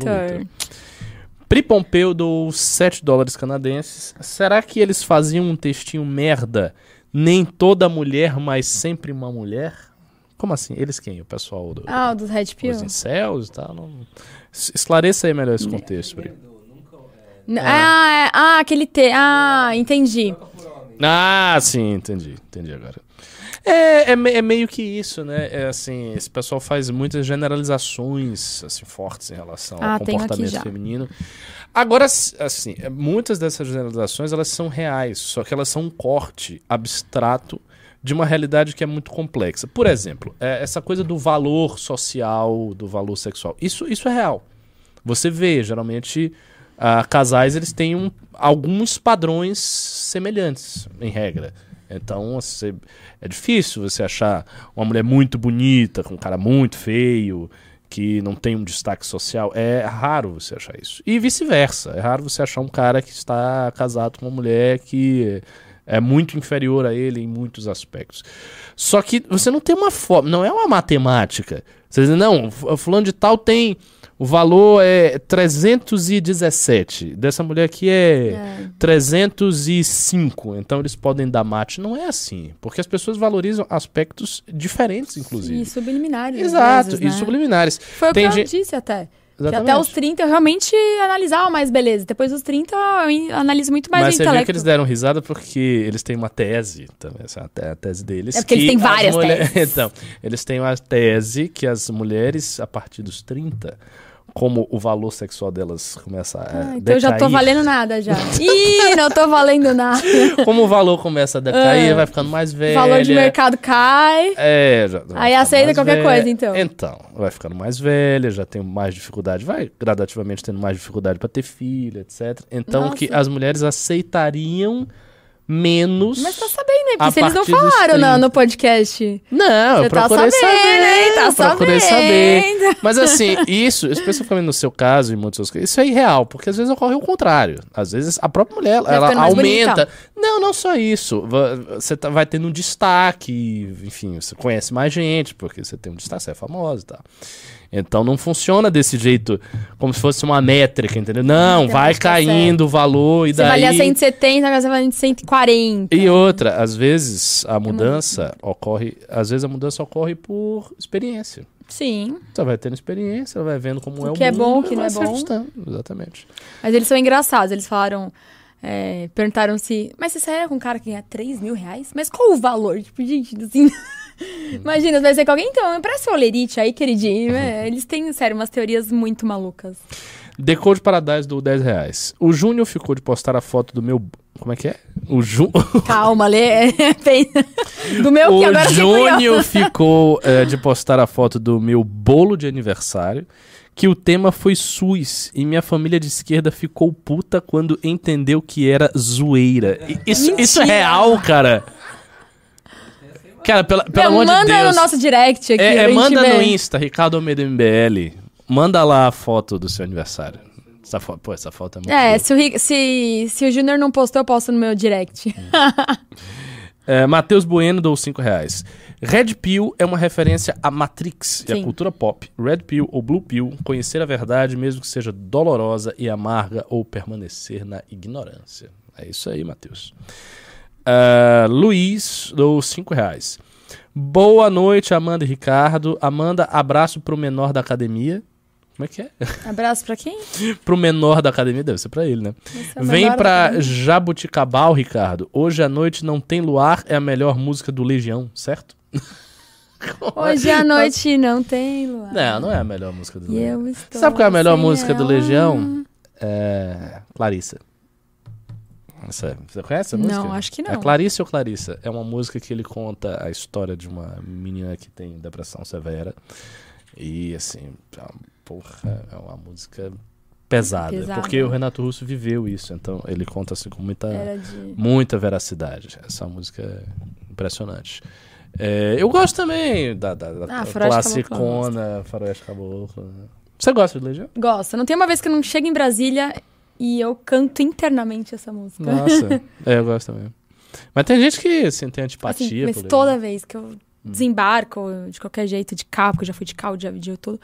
Pri Pompeu dou 7 dólares canadenses. Será que eles faziam um textinho merda? Nem toda mulher, mas sempre uma mulher? Como assim? Eles quem? O pessoal do, Ah, dos Red Pill? dos incels e tal? Não... Es- Esclareça aí melhor esse contexto, Pri. N- Ah, é- ah, aquele T. Ah, entendi. Ah, sim, entendi. Entendi agora. É, é, é meio que isso, né? É assim, esse pessoal faz muitas generalizações assim, fortes em relação Ah, ao comportamento feminino. Agora, assim, é, muitas dessas generalizações elas são reais, só que elas são um corte abstrato de uma realidade que é muito complexa. Por exemplo, é, essa coisa do valor social, do valor sexual, isso, isso é real. Você vê, geralmente, ah, casais eles têm um- alguns padrões semelhantes, em regra. Então, você- é difícil você achar uma mulher muito bonita, com um cara muito feio, que não tem um destaque social. É raro você achar isso. E vice-versa. É raro você achar um cara que está casado com uma mulher que é muito inferior a ele em muitos aspectos. Só que você não tem uma forma, não é uma matemática. Você diz, não, fulano de tal tem o valor é 317. Dessa mulher aqui é 305. Então eles podem dar mate. Não é assim. Porque as pessoas valorizam aspectos diferentes, inclusive. E subliminares. Exato, vezes, e né? subliminares. Foi o Tem que eu gente- disse até. Até os 30 eu realmente analisava mais beleza. Depois dos 30 eu analiso muito mais Mas o você viu intelecto. que eles deram risada porque eles têm uma tese também, essa é a tese deles. É porque eles têm as várias mulher- teses. Então, eles têm uma tese que as mulheres, a partir dos 30, como o valor sexual delas começa a Ah, então eu já tô valendo nada já. Ih, não tô valendo nada. Como o valor começa a decair, Ah. vai ficando mais O velha. valor de mercado cai. É, já Aí aceita qualquer velha. coisa, então. Então, vai ficando mais velha, já tem mais dificuldade, vai gradativamente tendo mais dificuldade pra ter filho, etc. Então, Nossa. que as mulheres aceitariam menos. Mas tá sabendo? A Porque eles não falaram no, 30. no podcast. Não, Você eu tá procurei sabendo, saber, hein? Tá eu procurei sabendo. saber. Mas assim, isso, especificamente no seu caso e muitos outros casos, isso é irreal, porque às vezes ocorre o contrário. Às vezes a própria mulher, Vai ela aumenta. bonita. Não, não só isso. Você tá- vai tendo um destaque, enfim, você conhece mais gente, porque você tem um destaque, você é famosa e tal. Então não funciona desse jeito, como se fosse uma métrica, entendeu? Não, vai Matemática caindo o valor e Você daí... valia 170, agora você valia 140. E outra, às vezes a mudança ocorre, às vezes a mudança ocorre por experiência. Sim. Você vai tendo experiência, vai vendo como O é o que é mundo bom, o que não é bom. ajustando. Exatamente. Mas eles são engraçados. Eles falaram. é, perguntaram se. Mas você sairia com um cara que ganha 3 mil reais? Mas qual o valor? Tipo, gente, assim. Imagina, vai ser com alguém, então, empresta o olerite aí, queridinho. É, eles têm, sério, umas teorias muito malucas. Decode Paradise do 10 reais. O Júnior ficou de postar a foto do meu. Como é que é? O, Ju... Calma, Lê. Do meu que o agora curiosa. Júnior ficou é, de postar a foto do meu bolo de aniversário. Que o tema foi SUS e minha família de esquerda ficou puta quando entendeu que era zoeira. Isso, isso é real, cara. Cara, pela, pelo Meu, amor de manda Deus. no nosso direct aqui. É, é, manda no Insta, Ricardo Almeida MBL. Manda lá a foto do seu aniversário. Essa foto, pô, essa foto é muito É, boa. se o, se, se o Júnior não postou, eu posto no meu direct. É, Matheus Bueno dou 5 reais. Red Pill é uma referência à Matrix e à Sim. cultura pop. Red Pill ou Blue Pill, conhecer a verdade, mesmo que seja dolorosa e amarga, ou permanecer na ignorância. É isso aí, Matheus. Ah, Luiz dou 5 reais. Boa noite, Amanda e Ricardo. Amanda, abraço pro menor da academia. Como é que é? Abraço pra quem? pro menor da academia, deve ser pra ele, né? É Vem pra. Jabuticabal, Ricardo. Hoje à noite não tem luar, é a melhor música do Legião, certo? Hoje à noite não tem luar. Não, não é a melhor música do Legião. Sabe qual é a melhor música do. Legião? É. Clarissa. Essa- você conhece essa Não, música? acho que É não. Clarissa ou Clarissa? É uma música que ele conta a história de uma menina que tem depressão severa. E assim, é porra, é uma música pesada. Pesada. Porque o Renato Russo viveu isso, então ele conta assim com muita. De... Muita veracidade. Essa música é impressionante. É, eu gosto também da, da, da Ah, classicona, Faroeste Caboclo. né? Você gosta de Legião? Gosto. Não tem uma vez que eu não chego em Brasília e eu canto internamente essa música. Nossa, é, eu gosto também. Mas tem gente que assim, tem antipatia. Assim, mas toda vez que eu desembarco, de qualquer jeito, de carro, porque eu já fui de carro, de avião tudo.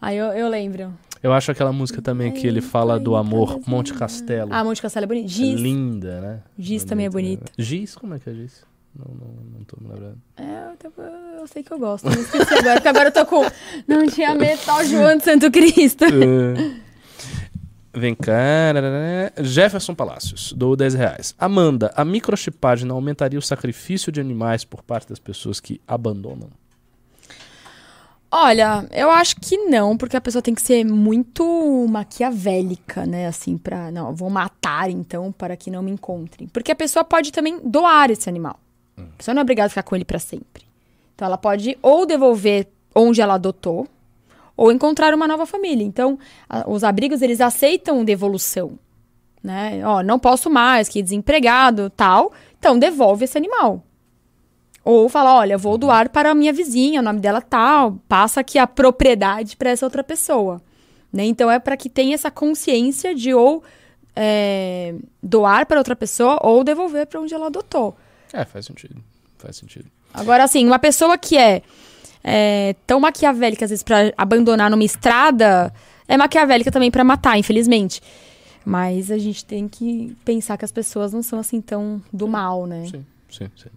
Aí eu, eu lembro. Eu acho aquela música também que ele fala do amor Monte Castelo. Ah, Monte Castelo é bonito. É Giz. linda, né? Giz também é bonita. né? Giz, como é que é Giz? Não, não, não tô me lembrando. É, eu, eu sei que eu gosto. Não esqueci agora, porque agora eu tô com. Não tinha metal João de Santo Cristo. É. Vem cá. Jefferson Palácios, dou 10 reais. Amanda, a microchipagem não aumentaria o sacrifício de animais por parte das pessoas que abandonam? Olha, eu acho que não, porque a pessoa tem que ser muito maquiavélica, né? Assim, pra. Não, vou matar então para que não me encontrem. Porque a pessoa pode também doar esse animal. A pessoa não é obrigada a ficar com ele para sempre. Então ela pode ou devolver onde ela adotou, ou encontrar uma nova família. Então, a- os abrigos, eles aceitam devolução. Né? Ó, não posso mais, que desempregado, tal. Então, devolve esse animal. Ou fala, olha, vou doar para a minha vizinha, o nome dela tal, passa aqui a propriedade para essa outra pessoa. Né? Então é para que tenha essa consciência de ou é, doar para outra pessoa ou devolver para onde ela adotou. É, faz sentido. Faz sentido. Agora, assim, uma pessoa que é, é, tão maquiavélica, às vezes, para abandonar numa estrada, é maquiavélica também para matar, infelizmente. Mas a gente tem que pensar que as pessoas não são assim tão do mal, né? Sim, sim, sim.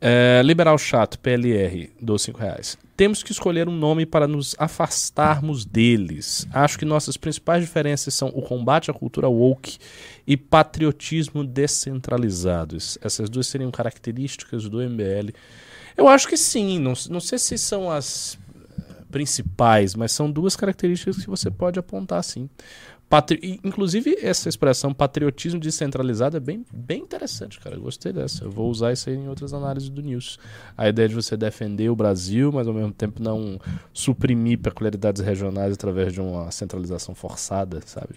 É, liberal chato, PLR, dou 5 reais. Temos que escolher um nome para nos afastarmos deles. Acho que nossas principais diferenças são o combate à cultura woke e patriotismo descentralizado. Es- Essas duas seriam características do MBL. Eu acho que sim. Não, não sei se são as eh, principais, mas são duas características que você pode apontar sim. Patri... Inclusive, essa expressão patriotismo descentralizado é bem, bem interessante, cara. Eu gostei dessa. Eu vou usar isso aí em outras análises do News. A ideia de você defender o Brasil, mas ao mesmo tempo não suprimir peculiaridades regionais através de uma centralização forçada, sabe?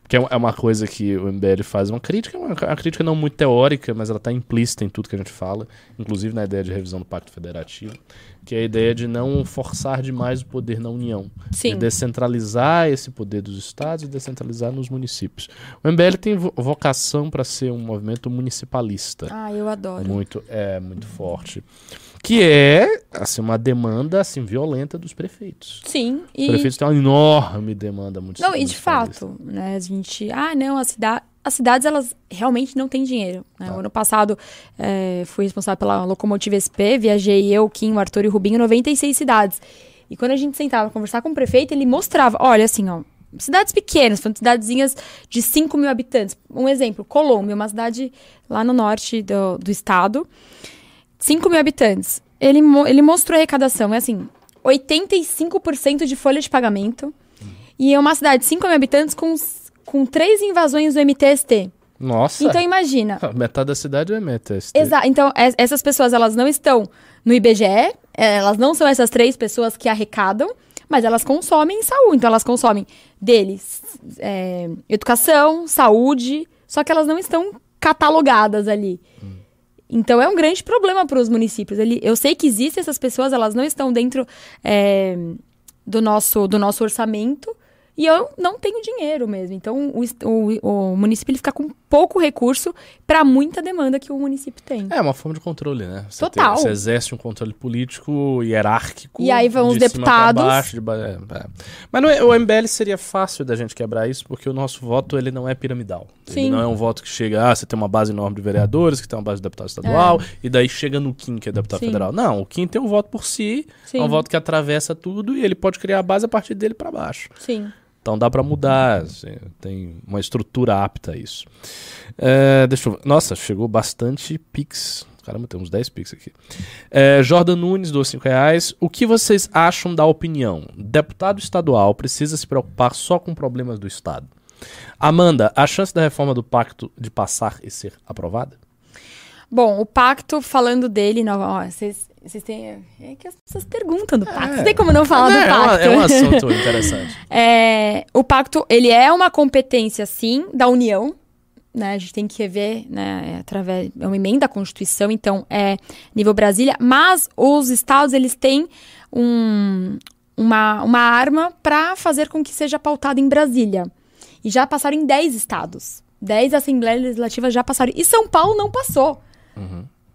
Porque é uma- é uma coisa que o MBL faz, uma crítica, uma, uma crítica não muito teórica, mas ela está implícita em tudo que a gente fala, inclusive na ideia de revisão do Pacto Federativo, que é a ideia de não forçar demais o poder na União. Sim. De descentralizar esse poder dos estados e descentralizar nos municípios. O MBL tem vo- vocação para ser um movimento municipalista. Ah, eu adoro. Muito, é, muito forte. Que é, assim, uma demanda, assim, violenta dos prefeitos. Sim, Os e prefeitos têm uma enorme demanda muito Não, e de fato, né, a gente, ah, não, a cida as cidades elas realmente não têm dinheiro. Né? O ano passado eh, fui responsável pela locomotiva SP, viajei eu, Kim, o Arthur e o Rubinho, 96 cidades. E quando a gente sentava conversar com o prefeito, ele mostrava, olha, assim, ó, cidades pequenas, são cidadezinhas de 5 mil habitantes. Um exemplo, Colômbia, uma cidade lá no norte do, do estado, 5 mil habitantes. Ele, ele mostrou a arrecadação, é assim, 85% de folha de pagamento. E é uma cidade de 5 mil habitantes com, com três invasões do MTST. Nossa! Então imagina. Metade da cidade é MTST. Exa então, es- essas pessoas, elas não estão no IBGE, eh, elas não são essas três pessoas que arrecadam, mas elas consomem saúde. Então, elas consomem deles eh, educação, saúde, só que elas não estão catalogadas ali. Então, é um grande problema para os municípios. Ele, eu sei que existem essas pessoas, elas não estão dentro eh, do, nosso, do nosso orçamento, E eu não tenho dinheiro mesmo. Então, o, o- o município ele fica com pouco recurso para muita demanda que o município tem. É uma forma de controle, né? Você Total. tem- você exerce um controle político hierárquico. E aí vão os de pra deputados. baixo, de ba- é, é. Mas não é- o MBL seria fácil da gente quebrar isso, porque o nosso voto ele não é piramidal. Ele Sim. não é um voto que chega, ah, você tem uma base enorme de vereadores, que tem uma base de deputado estadual, e daí chega no Kim, que é deputado Sim. federal. Não, o Kim tem um voto por si, Sim. é um voto que atravessa tudo e ele pode criar a base a partir dele pra baixo. Sim. Então dá pra mudar, assim, tem uma estrutura apta a isso. É, deixa eu. Nossa, chegou bastante Pix. Caramba, tem uns 10 Pix aqui. É, Jordan Nunes, doou 5 reais. O que vocês acham da opinião? Deputado estadual precisa se preocupar só com problemas do Estado. Amanda, a chance da reforma do pacto de passar e ser aprovada? Bom, o pacto, falando dele, vocês, vocês têm. É que as pessoas perguntam do pacto. Não tem como não falar é, do é uma- pacto. é um assunto interessante. É, o pacto, ele é uma competência, sim, da União. Né? A gente tem que rever, né, é através, é uma emenda à Constituição, então é nível Brasília, mas os estados, eles têm um, uma, uma arma para fazer com que seja pautado em Brasília. E já passaram em 10 estados. 10 assembleias legislativas já passaram. E São Paulo não passou.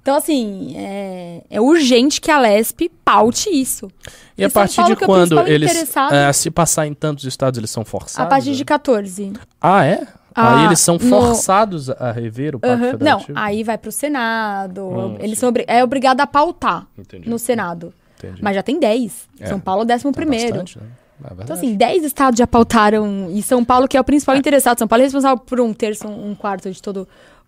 Então, assim, é, é urgente que a LESP paute isso. E a São partir Paulo de é o quando principal eles, interessado. é, se passar em tantos estados, eles são forçados? A partir de 14. Ah, é? Ah, aí eles são no- forçados a rever o pacto. Não, federativo? aí vai pro Senado. Hum, eles sim. são obri- é obrigado a pautar Entendi. no Senado. Entendi. Mas já tem 10. É. São Paulo, 11 Tá primeiro. bastante, né? É. Então, assim, 10 estados já pautaram. E São Paulo, que é o principal interessado. São Paulo é responsável por um terço, um quarto de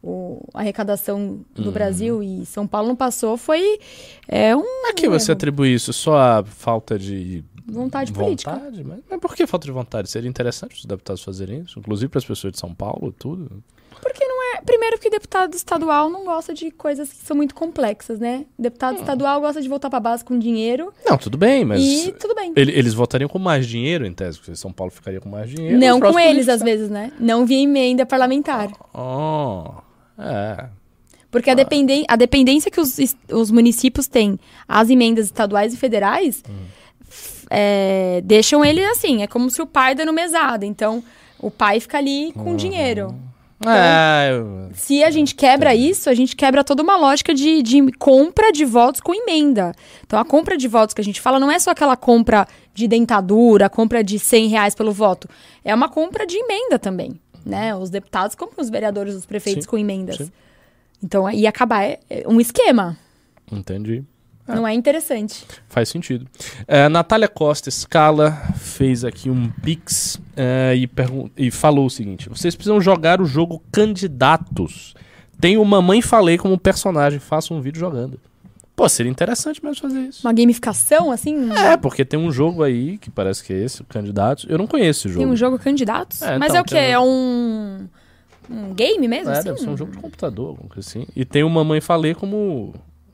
toda a arrecadação do Uhum. Brasil. E São Paulo não passou, foi é, um. A que você atribui isso? Só a falta de Vontade política. vontade? Mas, mas por que falta de vontade? Seria interessante os deputados fazerem isso, inclusive para as pessoas de São Paulo, tudo. Porque não é. Primeiro, porque deputado estadual não gosta de coisas que são muito complexas, né? Hum. Deputado estadual gosta de voltar pra base com dinheiro. Não, tudo bem, mas E tudo bem. ele- eles votariam com mais dinheiro, em tese, porque São Paulo ficaria com mais dinheiro. Não com eles, às vezes, né? Não via emenda parlamentar. Oh, é. Porque a, dependen a dependência que os, os municípios têm às emendas estaduais e federais f- é, deixam ele assim. É como se o pai dando mesada. Então, o pai fica ali com dinheiro. É, eu- Se a gente quebra isso, a gente quebra toda uma lógica de, de compra de votos com emenda. Então, a compra de votos que a gente fala não é só aquela compra de dentadura, compra de 100 reais pelo voto. É uma compra de emenda também. Né? Os deputados compram os vereadores, os prefeitos Sim, com emendas. sim. Então, ia acabar é, é um esquema. entendi. Não é interessante. Faz sentido. É, Natália Costa Scala fez aqui um pix é, e, e falou o seguinte: vocês precisam jogar o jogo Candidatos. Tem o Mamãe Falei como personagem, faça um vídeo jogando. Pô, seria interessante mesmo fazer isso. Uma gamificação, assim? É, porque tem um jogo aí que parece que é esse, o Candidatos. Eu não conheço esse jogo. Tem um jogo candidatos? É, Mas então, é o quê? um- É um. Um game mesmo? É, assim? deve ser um jogo de computador, alguma coisa assim. E tem o Mamãe Falei como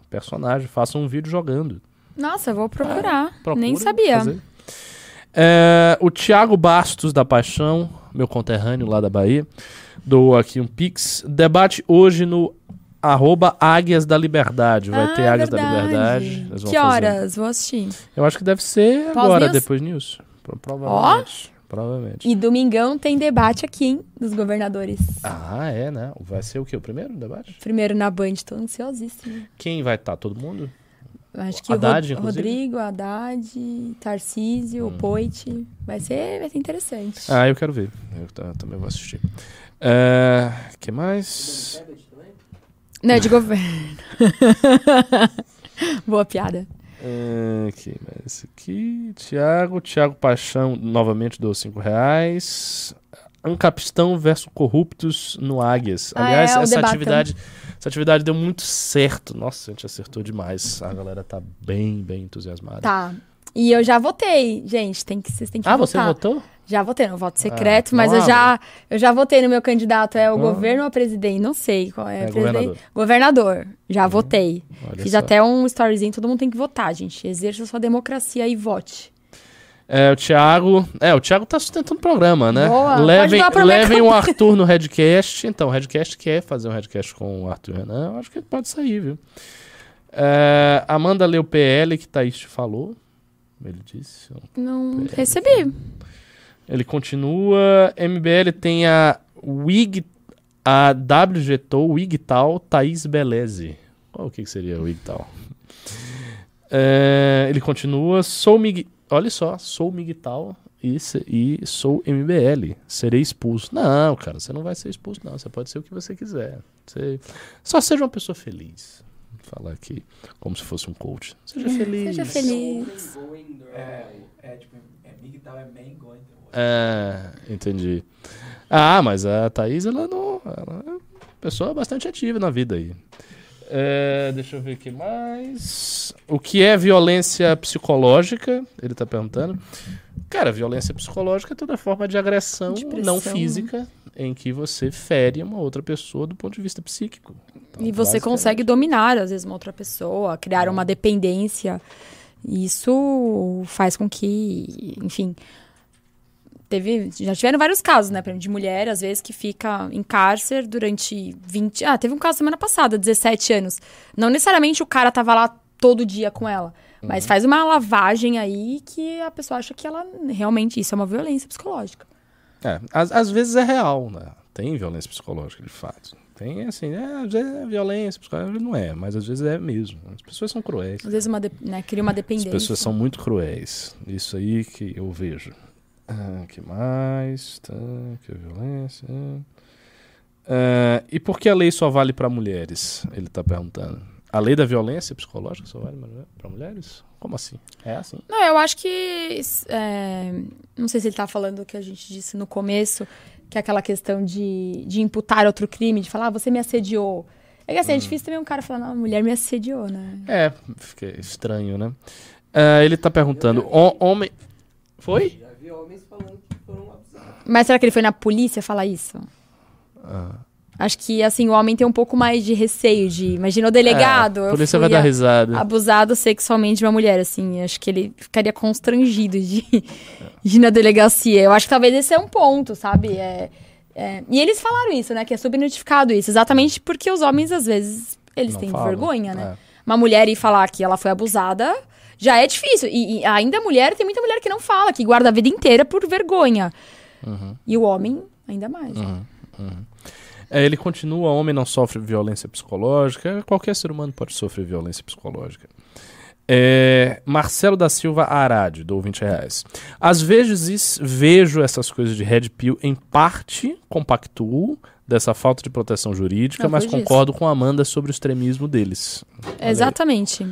personagem, faça um vídeo jogando. Nossa, eu vou procurar. Procura Nem sabia. É, o Thiago Bastos da Paixão, meu conterrâneo lá da Bahia, doou aqui um pix. Debate hoje no arroba Águias da Liberdade. Vai Ah, ter Águias da verdade. Liberdade. Eles vão Que fazer. horas? Vou assistir. Eu acho que deve ser Pós agora, news? depois news. Pro- Provavelmente. Provavelmente. E domingão tem debate aqui, hein? Dos governadores. Ah, é, né? Vai ser o quê? O primeiro debate? Primeiro na Band, tô ansiosíssima. Quem vai estar? Todo mundo? Acho que Haddad, o Rod- inclusive? Rodrigo, Haddad, Tarcísio, o Poit. Vai ser, vai ser interessante. Ah, eu quero ver. Eu ta- também vou assistir. É, que mais? Não, é de governo. Boa piada. Que mais esse aqui? Tiago. Tiago Paixão novamente deu 5 reais. Ancapistão versus corruptos no Águias. Ah, Aliás, é, essa debatão. atividade, essa atividade deu muito certo. Nossa, a gente acertou demais. A galera tá bem, bem entusiasmada. Tá. E eu já votei, gente. Tem que, vocês têm que Ah, votar. você votou? Já votei no voto secreto, Ah, mas eu já, eu já votei no meu candidato. É o Ah. governo ou a presidente? Não sei qual é. É, presidente? governador. Governador. Já votei. Olha Fiz só. até um storyzinho. Todo mundo tem que votar, gente. Exerça sua democracia e vote. É, o Thiago. É, o Thiago tá sustentando o programa, né? Boa, levem levem o Arthur no Redcast. Então, o Redcast quer fazer um Redcast com o Arthur Renan. Eu acho que ele pode sair, viu? É, Amanda leu PL, que Thaís te falou. Ele disse. Não recebi. Ele continua. MBL tem a WIG, a WGTOL, WIGTAL, Thaís Beleze. Qual o que que seria o WIGTAL? É, ele continua. Sou Mig... Olha só, sou Migtal e, e sou MBL. Serei expulso. Não, cara, você não vai ser expulso, não. Você pode ser o que você quiser. Você... Só seja uma pessoa feliz. Falar aqui como se fosse um coach. Seja feliz. Seja feliz. É, é tipo, é é main going. É, entendi. Ah, mas a Thaís, ela não. Ela é uma pessoa bastante ativa na vida aí. É, deixa eu ver aqui mais. O que é violência psicológica? Ele tá perguntando. Cara, violência psicológica é toda forma de agressão De não física em que você fere uma outra pessoa do ponto de vista psíquico. Então, E você consegue dominar, às vezes, uma outra pessoa, criar uma dependência. Isso faz com que, enfim. Teve, já tiveram vários casos, né? De mulher, às vezes, que fica em cárcere durante 20. Ah, teve um caso semana passada, 17 anos. Não necessariamente o cara tava lá todo dia com ela. Mas faz uma lavagem aí que a pessoa acha que ela realmente isso é uma violência psicológica. É, às, às vezes é real, né? Tem violência psicológica, de fato. Tem, assim, é, às vezes é violência psicológica, não é, mas às vezes é mesmo. As pessoas são cruéis. Às vezes uma de- né, cria uma As dependência. pessoas são muito cruéis. Isso aí que eu vejo. Ah, que mais? Tá, que violência. Ah, e por que a lei só vale para mulheres? Ele está perguntando. A lei da violência psicológica só vale para mulheres? Como assim? É assim. Não, eu acho que. é, não sei se ele tá falando o que a gente disse no começo, que é aquela questão de, de imputar outro crime, de falar, ah, você me assediou. É que assim, é difícil também um cara falar, não, a mulher me assediou, né? É, fica estranho, né? Ah, ele está perguntando: ho- homem. Foi? Já vi homens falando que foram abusados. Mas será que ele foi na polícia falar isso? Ah. Acho que, assim, o homem tem um pouco mais de receio de. Imagina o delegado. É, a polícia vai dar risada. abusado sexualmente de uma mulher, assim. Acho que ele ficaria constrangido de, de ir na delegacia. Eu acho que talvez esse é um ponto, sabe? É, é- E eles falaram isso, né? Que é subnotificado isso. Exatamente porque os homens, às vezes, eles Não têm falam. vergonha, né? É. Uma mulher ir falar que ela foi abusada já é difícil. E, e ainda a mulher, tem muita mulher que não fala, que guarda a vida inteira por vergonha. Uhum. E o homem, ainda mais. É, ele continua, homem não sofre violência psicológica, qualquer ser humano pode sofrer violência psicológica. É, Marcelo da Silva Arade, dou 20 reais. Às vezes vejo essas coisas de Red Pill, em parte compactuo dessa falta de proteção jurídica, Não, mas foi disso. concordo com a Amanda sobre o extremismo deles. Olha aí. Exatamente.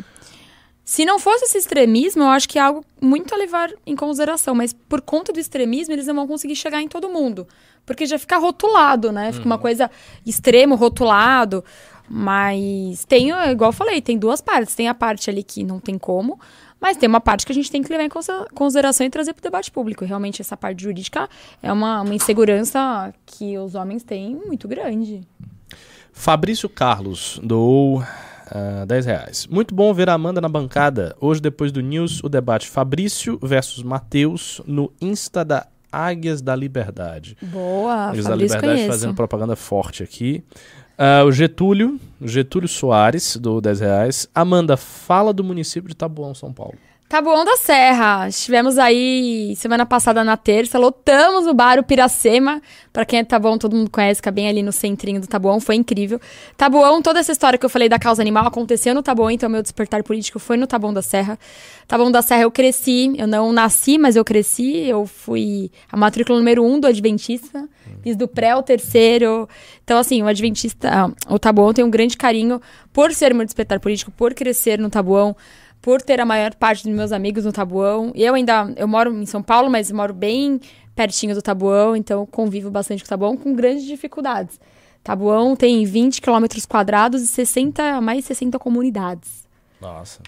Se não fosse esse extremismo, eu acho que é algo muito a levar em consideração. Mas por conta do extremismo, eles não vão conseguir chegar em todo mundo. Porque já fica rotulado, né? Fica uma coisa extremo, rotulado. Mas tem, igual eu falei, tem duas partes. Tem a parte ali que não tem como, mas tem uma parte que a gente tem que levar em consideração e trazer para o debate público. Realmente, essa parte jurídica é uma, uma insegurança que os homens têm muito grande. Fabrício Carlos doou ah, 10 reais. Muito bom ver a Amanda na bancada. Hoje, depois do News, o debate Fabrício versus Matheus no Insta da Águias da Liberdade. Boa, Águias da Liberdade conheço. fazendo propaganda forte aqui. Ah, o Getúlio, Getúlio Soares, do 10 reais. Amanda, fala do município de Taboão, São Paulo. Taboão da Serra. Estivemos aí semana passada na terça, lotamos o bar o Piracema. Pra quem é de Taboão, todo mundo conhece, é bem ali no centrinho do Taboão, foi incrível. Taboão, toda essa história que eu falei da causa animal aconteceu no Taboão, então meu despertar político foi no Taboão da Serra. Taboão da Serra eu cresci, eu não nasci, mas eu cresci, eu fui a matrícula número um do Adventista, fiz do pré ao terceiro. Então assim, o Adventista, o Taboão tem um grande carinho por ser meu despertar político, por crescer no Taboão por ter a maior parte dos meus amigos no Tabuão. Eu ainda, eu moro em São Paulo, mas moro bem pertinho do Tabuão, então convivo bastante com o Tabuão com grandes dificuldades. Tabuão tem 20 quilômetros quadrados e 60, mais 60 comunidades. Nossa.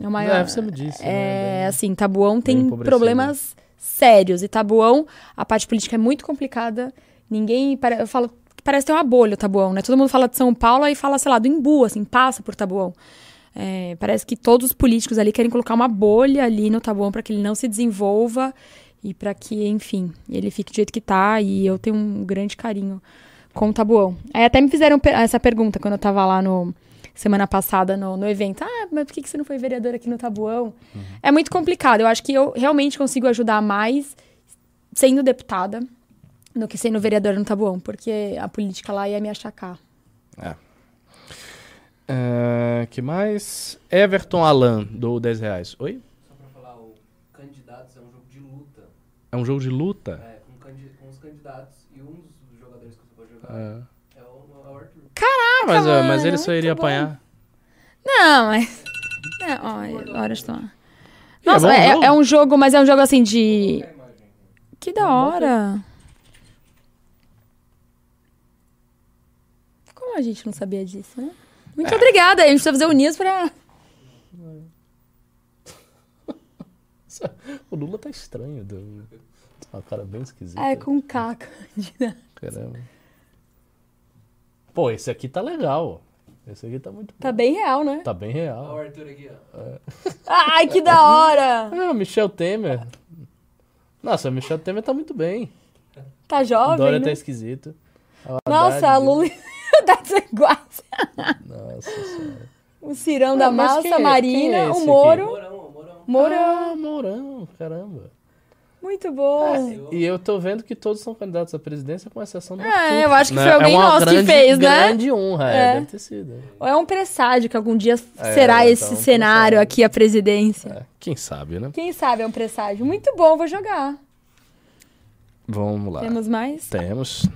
É o maior. É, você me disse. É, né? assim, Tabuão tem problemas sérios. E Tabuão, a parte política é muito complicada. Ninguém. Eu falo que parece ter uma bolha o Tabuão, né? Todo mundo fala de São Paulo e fala, sei lá, do Imbu, assim, passa por Tabuão. É, parece que todos os políticos ali querem colocar uma bolha ali no Tabuão para que ele não se desenvolva e para que, enfim, ele fique do jeito que tá. E eu tenho um grande carinho com o Tabuão. Aí até me fizeram essa pergunta quando eu tava lá no semana passada no, no evento. Ah, mas por que que você não foi vereador aqui no Tabuão? É muito complicado. Eu acho que eu realmente consigo ajudar mais sendo deputada do que sendo vereadora no Tabuão, porque a política lá ia me achacar. É, que mais? Everton Alan, do 10 reais. Oi? Só pra falar, o Candidatos é um jogo de luta. É um jogo de luta? É, com, com os candidatos. E um dos jogadores que você pode jogar É. é o, é o Arthur. Ah, mas, mano, mas ele só muito iria bom. apanhar. Não, mas. Não, ó, hora de tomar. E é Nossa, é, é um jogo, mas é um jogo assim de. É? Que da hora. Como a gente não sabia disso, né? Muito É. obrigada. A gente precisa fazer o News pra. O Lula tá estranho. Deu uma cara bem esquisita. É, com caca. Caramba. Pô, esse aqui tá legal. Esse aqui tá muito Tá bem real, né? Tá bem Olha o real. Arthur aqui, ó. Ai, que da hora! Ah, Michel Temer. Nossa, o Michel Temer tá muito bem. Tá O jovem, Dória né? tá esquisito. A Nossa, a Lula deve ser quase. Nossa senhora. O Cirão Ah, da mas Massa, é- a Marina, quem é o aqui? Moro. Mourão, Mourão. Mourão. Ah, Mourão, caramba. Muito bom. Eu- E eu tô vendo que todos são candidatos à presidência, com exceção do É, Arthur, eu acho que né? foi alguém é nosso que grande, fez, né? grande honra, é. É. deve ter sido. Ou é um presságio que algum dia É, será então, esse um cenário aqui, a presidência. É, quem sabe, né? Quem sabe é um presságio. Muito bom, vou jogar. Vamos lá. Temos mais? Temos.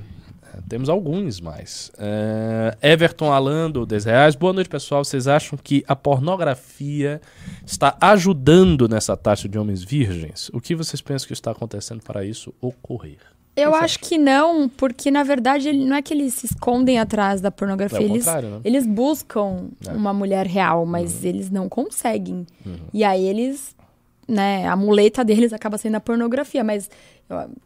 Temos alguns mais. É, Everton Alando, 10 reais. Boa noite, pessoal. Vocês acham que a pornografia está ajudando nessa taxa de homens virgens? O que vocês pensam que está acontecendo para isso ocorrer? Eu Você acho que não, porque na verdade ele- não é que eles se escondem atrás da pornografia. É eles, né? eles buscam É. uma mulher real, mas eles não conseguem. E aí eles, né, a muleta deles acaba sendo a pornografia, mas,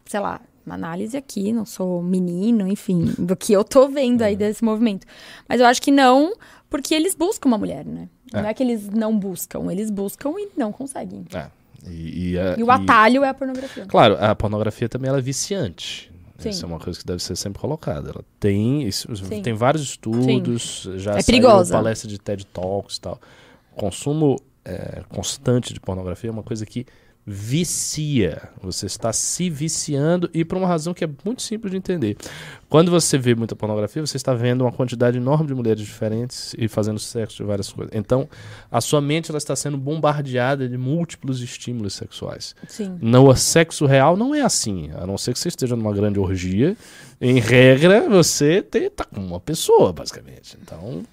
sei lá, uma análise aqui, não sou menino, enfim, do que eu tô vendo aí desse movimento. Mas eu acho que não, porque eles buscam uma mulher, né? É. Não é que eles não buscam, eles buscam e não conseguem. É. E, e a- E o atalho é a pornografia. Claro, a pornografia também ela é viciante. Sim. Isso é uma coisa que deve ser sempre colocada. Ela tem, isso- Sim. tem vários estudos, já É saiu palestra de TED Talks e tal. Consumo é, constante de pornografia é uma coisa que vicia. Você está se viciando e por uma razão que é muito simples de entender. Quando você vê muita pornografia, você está vendo uma quantidade enorme de mulheres diferentes e fazendo sexo de várias coisas. Então, a sua mente ela está sendo bombardeada de múltiplos estímulos sexuais. Sim. No sexo real não é assim. A não ser que você esteja numa grande orgia. Em regra, você te- tá com uma pessoa, basicamente. Então,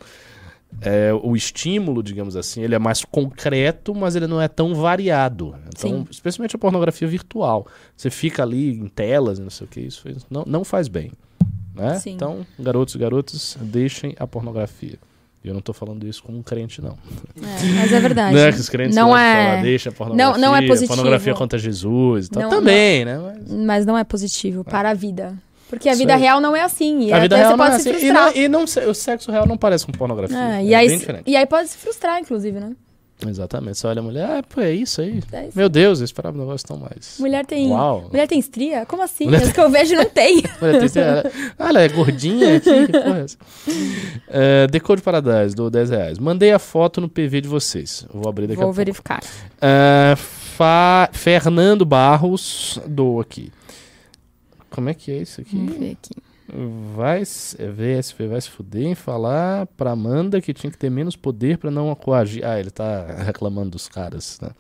é, o estímulo, digamos assim, ele é mais concreto, mas ele não é tão variado. Então, Sim. especialmente a pornografia virtual. Você fica ali em telas e não sei o que, isso não, não faz bem. Né? Então, garotos e garotas, deixem a pornografia. E eu não tô falando isso como um crente, não. É, mas é verdade. Não é que os crentes não é... falar, deixa a pornografia, não é positivo. pornografia contra Jesus e tal. Não- Também, né? Mas... Mas não é positivo para a vida. Porque a vida real não é assim. E a vida até real não é assim. E, não, e não o sexo real não parece com pornografia. É, É, e, aí, bem diferente. e aí pode se frustrar, inclusive, né? Exatamente. Você olha a mulher, ah, pô, é isso aí. É isso. Meu Deus, eu esperava um negócio tão mais. Mulher tem. Uau. Mulher tem estria? Como assim? Mulher As que eu vejo não tem. Mulher tem- ela, ah, ela é gordinha aqui, que porra é essa? É, Decode Paradise, do 10 reais. Mandei a foto no PV de vocês. Vou abrir daqui a Vou pouco. verificar. É, Fa- Fernando Barros, do aqui. Como é que é isso aqui? Vamos ver aqui. Vai, se- VSP vai se fuder em falar pra Amanda que tinha que ter menos poder pra não coagir. Ah, ele tá reclamando dos caras, né?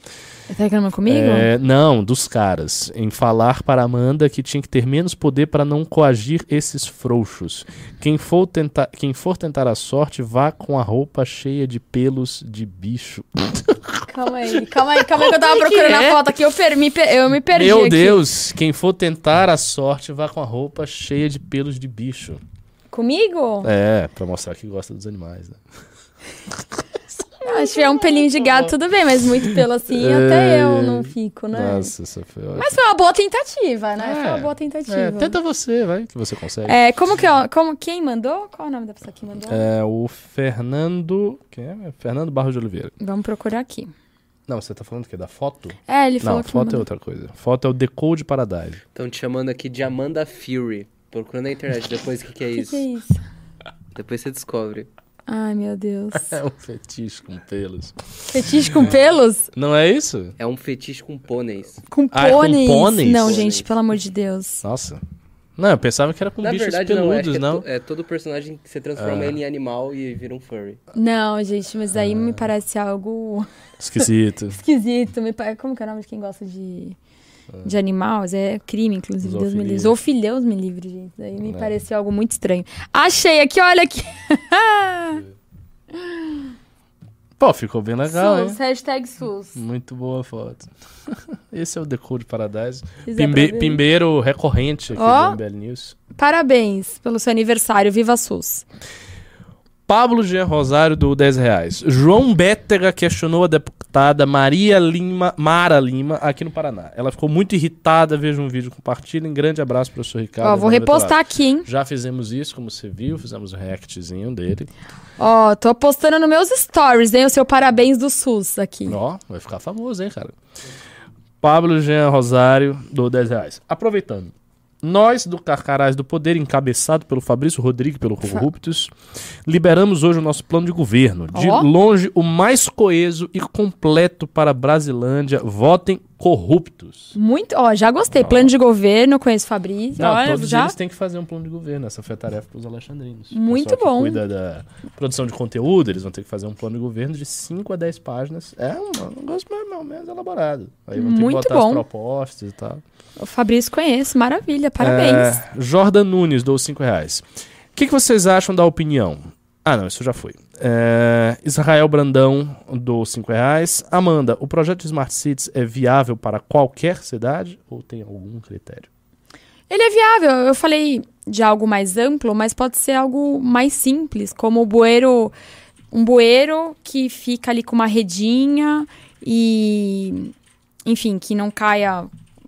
Você tá reclamando comigo? É, não, dos caras. Em falar para Amanda que tinha que ter menos poder para não coagir esses frouxos. Quem for, tentar, quem for tentar a sorte, vá com a roupa cheia de pelos de bicho. Calma aí, calma aí, calma aí que eu tava é que procurando é? a foto aqui. Eu, per- me, eu me perdi Meu aqui. Deus, quem for tentar a sorte, vá com a roupa cheia de pelos de bicho. Comigo? É, pra mostrar que gosta dos animais, né? Ah, se tiver um pelinho de gato, tudo bem, mas muito pelo assim, até eu não fico, né? Nossa, isso foi ótimo. Mas foi uma boa tentativa, né? Foi uma É, boa tentativa. É, tenta você, vai, que você consegue. É, como que é? Como, quem mandou? Qual é o nome da pessoa que mandou? É, o Fernando. Quem é? Fernando Barros de Oliveira. Vamos procurar aqui. Não, você tá falando o quê? Da foto? É, ele falou Não, que foto é outra coisa. Foto é o Decode Paradise. Estão te chamando aqui de Amanda Fury. Procura na internet depois o que, que é O que, isso. que é isso? Depois você descobre. Ai, meu Deus. É um fetiche com pelos. Fetiche com pelos? Não é isso? É um fetiche com pôneis. Com Ah, é com pôneis? pôneis? Não, Pôneis. gente, pelo amor de Deus. Nossa. Não, eu pensava que era com Na bichos verdade, não. É, peludos, é, não. é todo personagem que você transforma Ah. ele em animal e vira um furry. Não, gente, mas aí Ah. me parece algo Esquisito. esquisito. Como que é o nome de quem gosta de, de animais? É crime, inclusive. Deus me livre. Zoofilia. Deus me livre, gente. Daí me É. pareceu algo muito estranho. Achei aqui, olha aqui. Pô, ficou bem legal, SUS, hein? hashtag SUS. Muito boa foto. Esse é o Decode Paradise. Pimbe- pimbeiro recorrente aqui Ó. do MBL News. Parabéns pelo seu aniversário. Viva SUS. Pablo Jean Rosário do 10 reais. João Bétega questionou a deputada Maria Lima, Mara Lima aqui no Paraná. Ela ficou muito irritada. Veja um vídeo, compartilhem. Grande abraço, professor Ricardo. Ó, vou repostar aqui, hein? Já fizemos isso, como você viu. Fizemos um reactzinho dele. Ó, tô postando nos meus stories, hein? O seu parabéns do SUS aqui. Ó, vai ficar famoso, hein, cara? Pablo Jean Rosário do 10 reais. Aproveitando. Nós, do Carcarás do Poder, encabeçado pelo Fabrício Rodrigues, pelo Corruptos, liberamos hoje o nosso plano de governo. De Ó. longe, o mais coeso e completo para a Brasilândia. Votem corruptos. Muito, ó, já gostei. Plano de governo, conheço Fabrício. Não, todos já. eles têm que fazer um plano de governo. Essa foi a tarefa para os alexandrinos. Muito pessoal que bom. cuida da produção de conteúdo, eles vão ter que fazer um plano de governo de 5 a 10 páginas. É um negócio mais, menos elaborado. Aí vão ter Muito que botar bom. as propostas e tal. O Fabrício conheço, maravilha, parabéns. É, Jordan Nunes, dou 5 reais. O que, que vocês acham da opinião? Ah, não, isso já foi. É, Israel Brandão, dou 5 reais. Amanda, o projeto de Smart Cities é viável para qualquer cidade ou tem algum critério? Ele é viável. Eu falei de algo mais amplo, mas pode ser algo mais simples, como o bueiro, um bueiro que fica ali com uma redinha e, enfim, que não caia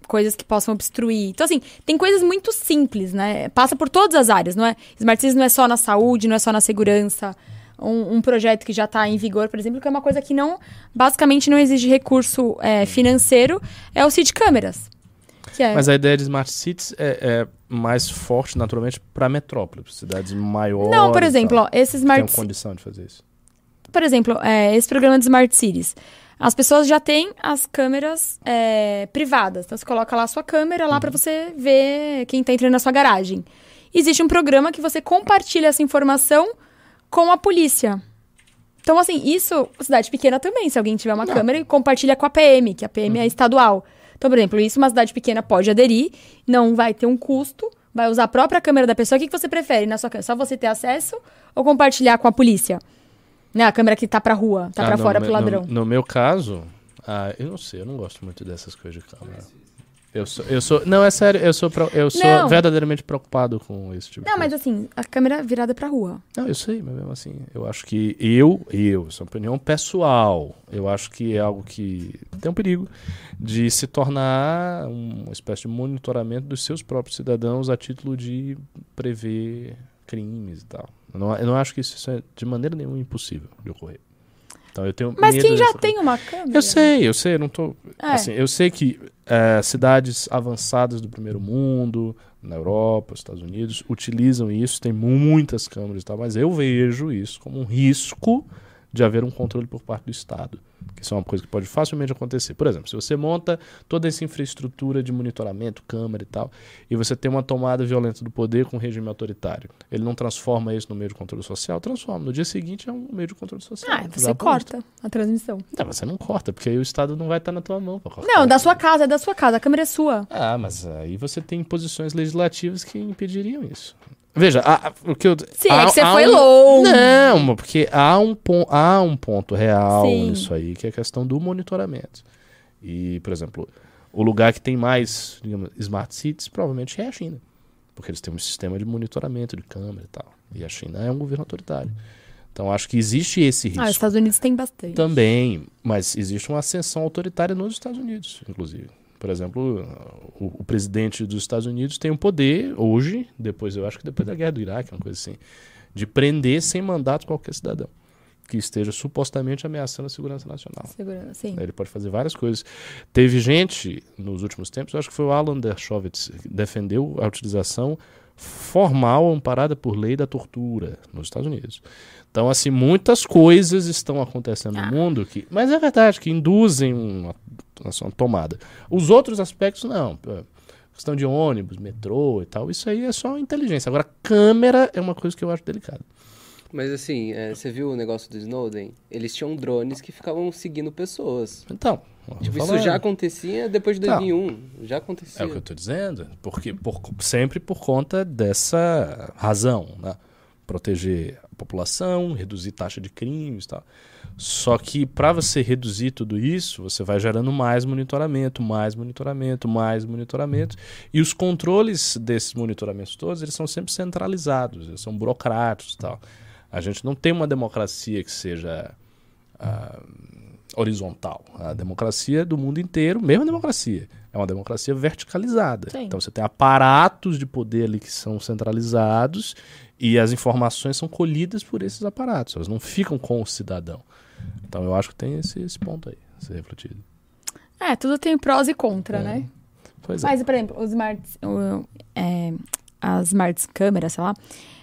coisas que possam obstruir. Então, assim, tem coisas muito simples, né? Passa por todas as áreas, não é? Smart Cities não é só na saúde, não é só na segurança. Um, um projeto que já está em vigor, por exemplo, que é uma coisa que não, basicamente não exige recurso é, financeiro, é o City Câmeras. É, Mas a ideia de Smart Cities é, é mais forte, naturalmente, para metrópoles, cidades maiores. Não, por exemplo, ó, esse Tem Smart Ci- condição de fazer isso. Por exemplo, é, esse programa de Smart Cities. As pessoas já têm as câmeras é, privadas. Então, você coloca lá a sua câmera lá para você ver quem tá entrando na sua garagem. Existe um programa que você compartilha essa informação com a polícia. Então, assim, isso, cidade pequena também. Se alguém tiver uma câmera e compartilha com a PM, que a PM é estadual. Então, por exemplo, isso uma cidade pequena pode aderir, não vai ter um custo, vai usar a própria câmera da pessoa. O que, que você prefere na sua câmera? Só você ter acesso ou compartilhar com a polícia? Né, a câmera que tá pra rua, tá Ah, pra no fora me- pro ladrão. No, no meu caso, ah, eu não sei, eu não gosto muito dessas coisas de câmera. Eu sou, eu sou, não, é sério, eu sou, pro- eu sou Não. verdadeiramente preocupado com esse tipo Não, mas assim, a câmera virada pra rua. Não, eu sei, mas mesmo assim, eu acho que eu, eu, isso é uma opinião pessoal, eu acho que é algo que tem um perigo de se tornar uma espécie de monitoramento dos seus próprios cidadãos a título de prever crimes e tal. Eu não, eu não acho que isso é de maneira nenhuma impossível de ocorrer. Então eu tenho Mas quem já dessa tem uma câmera? eu sei, eu sei, eu não tô. É. Assim, eu sei que eh, cidades avançadas do primeiro mundo, na Europa, Estados Unidos, utilizam isso, tem muitas câmeras e tal, mas eu vejo isso como um risco de haver um controle por parte do Estado. Que isso é uma coisa que pode facilmente acontecer. Por exemplo, se você monta toda essa infraestrutura de monitoramento, câmera e tal, e você tem uma tomada violenta do poder com um regime autoritário, ele não transforma isso no meio de controle social? Transforma. No dia seguinte é um meio de controle social. Ah, você corta a transmissão. Não, você não corta, porque aí o Estado não vai estar na tua mão. Não, da sua casa, é da sua casa. A câmera é sua. Ah, mas aí você tem posições legislativas que impediriam isso. Veja, o que eu. Sim, há- é que você foi um- longe. Não, porque há um, pon- há um ponto real Sim. nisso aí, que é a questão do monitoramento. E, por exemplo, o lugar que tem mais, digamos, smart cities provavelmente é a China. Porque eles têm um sistema de monitoramento de câmera e tal. E a China é um governo autoritário. Então acho que existe esse risco. Ah, os Estados Unidos tem bastante. Também, mas existe uma ascensão autoritária nos Estados Unidos, inclusive. Por exemplo, o, o presidente dos Estados Unidos tem o poder, hoje, depois eu acho que depois da guerra do Iraque, uma coisa assim, de prender sem mandato qualquer cidadão. que esteja supostamente ameaçando a segurança nacional. Segurança, sim. Ele pode fazer várias coisas. Teve gente nos últimos tempos, eu acho que foi o Alan Dershowitz, que defendeu a utilização formal amparada por lei da tortura nos Estados Unidos. Então, assim, muitas coisas estão acontecendo Ah. no mundo que, mas é verdade que induzem uma, uma tomada. Os outros aspectos não. Pô, Questão de ônibus, metrô e tal, isso aí é só inteligência. Agora, câmera é uma coisa que eu acho delicada. Mas assim, é, você viu o negócio do Snowden? Eles tinham drones que ficavam seguindo pessoas. Então, Tipo, isso já acontecia depois de Tá. 2001. Já É acontecia. o que eu estou dizendo, porque por- sempre por conta dessa razão, né? proteger a população, reduzir taxa de crimes, e tal. Só que para você reduzir tudo isso, você vai gerando mais monitoramento, mais monitoramento, mais monitoramento, e os controles desses monitoramentos todos, eles são sempre centralizados, eles são burocráticos, e tal. A gente não tem uma democracia que seja ah, horizontal. A democracia do mundo inteiro, mesmo a democracia, é uma democracia verticalizada. Sim. Então você tem aparatos de poder ali que são centralizados e as informações são colhidas por esses aparatos, elas não ficam com o cidadão. Então eu acho que tem esse, esse ponto aí, ser refletido. É, tudo tem prós e contra, É. né? Pois é. Mas, por exemplo, os smart, o- é, as smart câmeras, sei lá,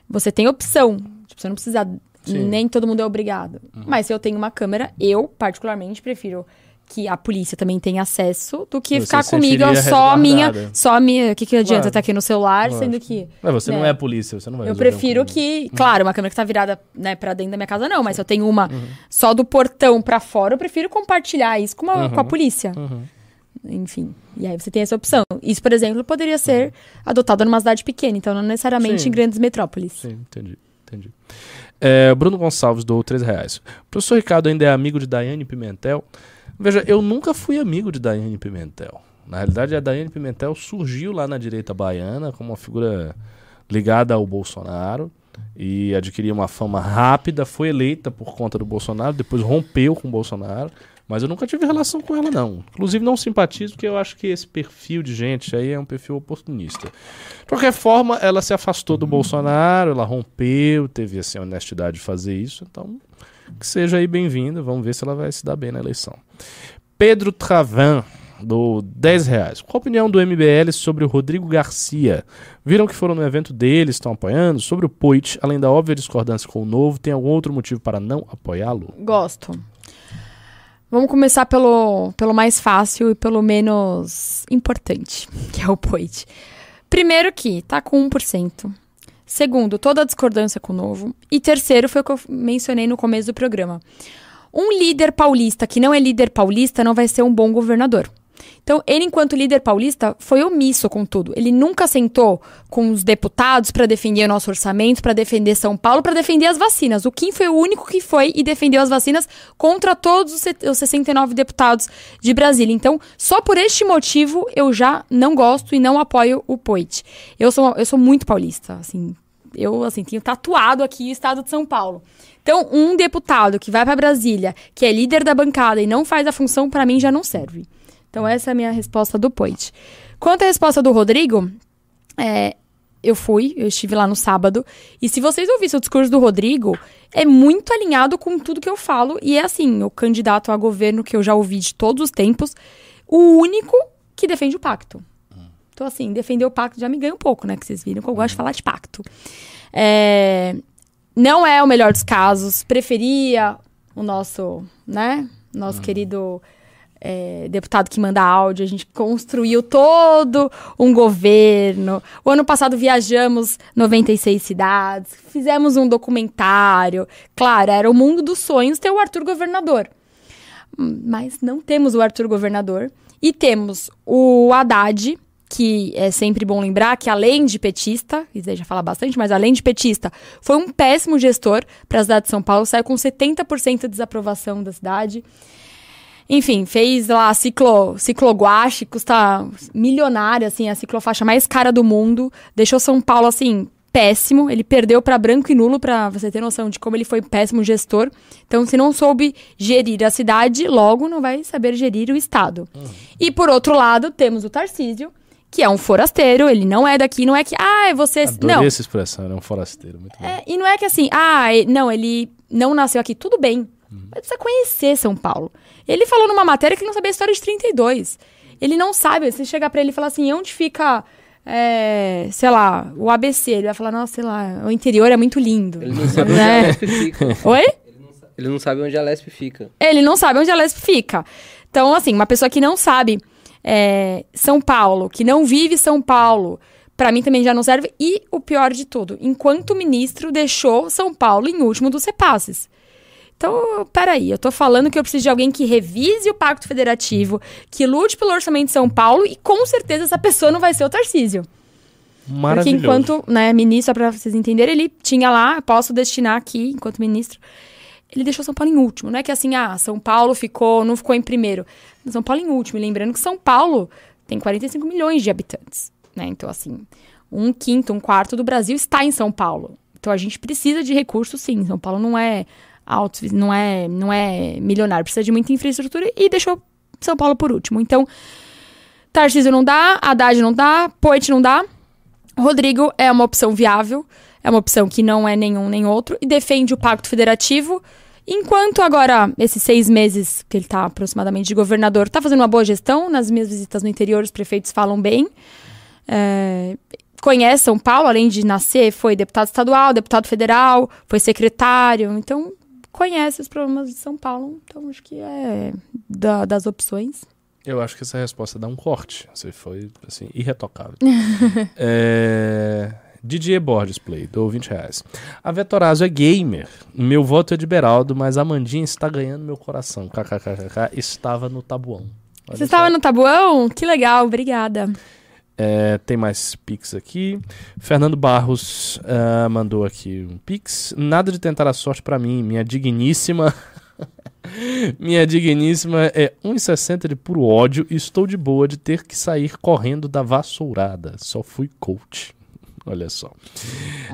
você tem opção. Tipo, você não precisa. Sim. Nem todo mundo é obrigado. Mas se eu tenho uma câmera, eu, particularmente, prefiro que a polícia também tenha acesso do que Você ficar comigo só a minha. Só a minha. O que, que adianta Claro. estar aqui no celular, Lógico. sendo que. Mas você não né? é polícia, você não vai Eu prefiro que, claro, uma câmera que tá virada, né, pra dentro da minha casa, não, mas se eu tenho uma Uhum. só do portão pra fora, eu prefiro compartilhar isso com, uma- com a polícia. Uhum. Enfim. E aí você tem essa opção. Isso, por exemplo, poderia ser adotado numa cidade pequena, então não necessariamente Sim. em grandes metrópoles. Sim, entendi. entendi. É, Bruno Gonçalves doou 3 reais. O professor Ricardo ainda é amigo de Daiane Pimentel? Veja, eu nunca fui amigo de Daiane Pimentel. Na realidade, a Daiane Pimentel surgiu lá na direita baiana como uma figura ligada ao Bolsonaro e adquiriu uma fama rápida, foi eleita por conta do Bolsonaro, depois rompeu com o Bolsonaro, mas eu nunca tive relação com ela não. Inclusive não simpatizo porque eu acho que esse perfil de gente aí é um perfil oportunista. De qualquer forma, ela se afastou do Bolsonaro, ela rompeu, teve assim, a honestidade de fazer isso, então que seja aí bem-vinda, vamos ver se ela vai se dar bem na eleição. Pedro Travan, do 10 reais. Qual a opinião do MBL sobre o Rodrigo Garcia? Viram que foram no evento dele, estão apoiando? Sobre o Poit, além da óbvia discordância com o novo, tem algum outro motivo para não apoiá-lo? Gosto. Vamos começar pelo, pelo mais fácil e pelo menos importante, que é o Poit. Primeiro que tá com 1%. Segundo, toda a discordância com o novo. E terceiro foi o que eu mencionei no começo do programa. Um líder paulista que não é líder paulista não vai ser um bom governador. Então, ele, enquanto líder paulista, foi omisso com tudo. Ele nunca sentou com os deputados para defender o nosso orçamento, para defender São Paulo, para defender as vacinas. O Kim foi o único que foi e defendeu as vacinas contra todos os se- os 69 deputados de Brasília. Então, só por este motivo, eu já não gosto e não apoio o Poit. Eu sou, eu sou muito paulista, assim. Eu, assim, tenho tatuado aqui o estado de São Paulo. Então, um deputado que vai para Brasília, que é líder da bancada e não faz a função, para mim já não serve. Então, essa é a minha resposta do Poit. Quanto à resposta do Rodrigo, é, eu fui, eu estive lá no sábado, e se vocês ouvissem o discurso do Rodrigo, é muito alinhado com tudo que eu falo, e é assim, o candidato a governo que eu já ouvi de todos os tempos, o único que defende o pacto. Então, assim, defender o pacto já me ganha um pouco, né? Que vocês viram que eu gosto de falar de pacto. É, não é o melhor dos casos. Preferia o nosso, né? Nosso querido é, deputado que manda áudio. A gente construiu todo um governo. O ano passado viajamos 96 cidades. Fizemos um documentário. Claro, era o mundo dos sonhos ter o Arthur governador. Mas não temos o Arthur governador. E temos o Haddad, que é sempre bom lembrar que além de petista, isso aí já fala bastante, mas além de petista, foi um péssimo gestor para a cidade de São Paulo, saiu com 70% de desaprovação da cidade. Enfim, fez lá a ciclo, cicloguache, custa milionária, assim, a ciclofaixa mais cara do mundo. Deixou São Paulo, assim, péssimo. Ele perdeu para branco e nulo, para você ter noção de como ele foi péssimo gestor. Então, se não soube gerir a cidade, logo não vai saber gerir o Estado. E, por outro lado, temos o Tarcísio, que é um forasteiro, ele não é daqui, não é que, ah, você... Adorei Não, essa expressão, ele é um forasteiro. Muito bom. é, e não é que assim, ah, não, ele não nasceu aqui, tudo bem. Mas precisa conhecer São Paulo. Ele falou numa matéria que ele não sabia a história de 32. Ele não sabe. Se chegar pra ele e falar assim, onde fica, é, sei lá, o ABC, ele vai falar, nossa, sei lá, o interior é muito lindo. Ele não sabe onde a Né? Lesp fica. Oi? Ele não sabe onde a Lesp fica. Ele não sabe onde a Lesp fica. Então, assim, uma pessoa que não sabe é, São Paulo, que não vive São Paulo, pra mim também já não serve. E o pior de tudo, enquanto ministro deixou São Paulo em último dos repasses. Então, peraí, eu tô falando que eu preciso de alguém que revise o Pacto Federativo, que lute pelo orçamento de São Paulo, e com certeza essa pessoa não vai ser o Tarcísio. Porque Maravilhoso. enquanto né, ministro, para vocês entenderem, ele tinha lá, posso destinar aqui, enquanto ministro, ele deixou São Paulo em último. Não é que assim, ah, São Paulo ficou, não ficou em primeiro. São Paulo em último. E lembrando que São Paulo tem 45 milhões de habitantes. Né? Então, assim, um quinto, um quarto do Brasil está em São Paulo. Então a gente precisa de recursos, sim. São Paulo não é alto, não é, não é milionário, precisa de muita infraestrutura e deixou São Paulo por último. Então, Tarcísio não dá, Haddad não dá, Poit não dá. Rodrigo é uma opção viável, é uma opção que não é nenhum nem outro, e defende o Pacto Federativo. Enquanto agora, esses seis meses que ele está aproximadamente de governador, está fazendo uma boa gestão. Nas minhas visitas no interior, os prefeitos falam bem. É, conhece São Paulo, além de nascer, foi deputado estadual, deputado federal, foi secretário. Então, conhece os problemas de São Paulo. Então, acho que é da- das opções. Eu acho que essa resposta dá um corte. Você foi, assim, irretocável. é... Didier Borges Play, dou 20 reais. A Vetorazo é gamer. Meu voto é de Beraldo, mas a Mandinha está ganhando meu coração. KKKKK estava no tabuão. Olha Você estava no tabuão? Que legal, obrigada. É, tem mais pix aqui. Fernando Barros ah, mandou aqui um pix. Nada de tentar a sorte pra mim, minha digníssima. minha digníssima é 1,60 de puro ódio e estou de boa de ter que sair correndo da vassourada. Só fui coach. Olha só.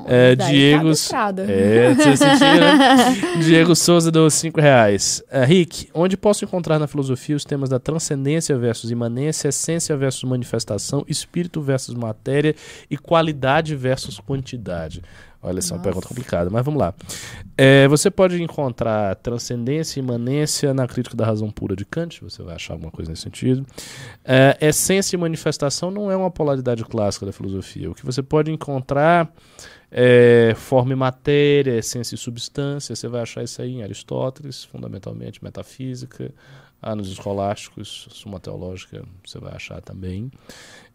É, tá Diego. adestrado. É, você sentiu, né? Diego Souza deu 5 reais. É, Rick, onde posso encontrar na filosofia os temas da transcendência versus imanência, essência versus manifestação, espírito versus matéria e qualidade versus quantidade? Olha, essa é uma pergunta complicada, mas vamos lá. É, você pode encontrar transcendência e imanência na crítica da razão pura de Kant, você vai achar alguma coisa nesse sentido. É, essência e manifestação não é uma polaridade clássica da filosofia. O que você pode encontrar é forma e matéria, essência e substância, você vai achar isso aí em Aristóteles, fundamentalmente metafísica. Ah, nos escolásticos, Suma Teológica, você vai achar também.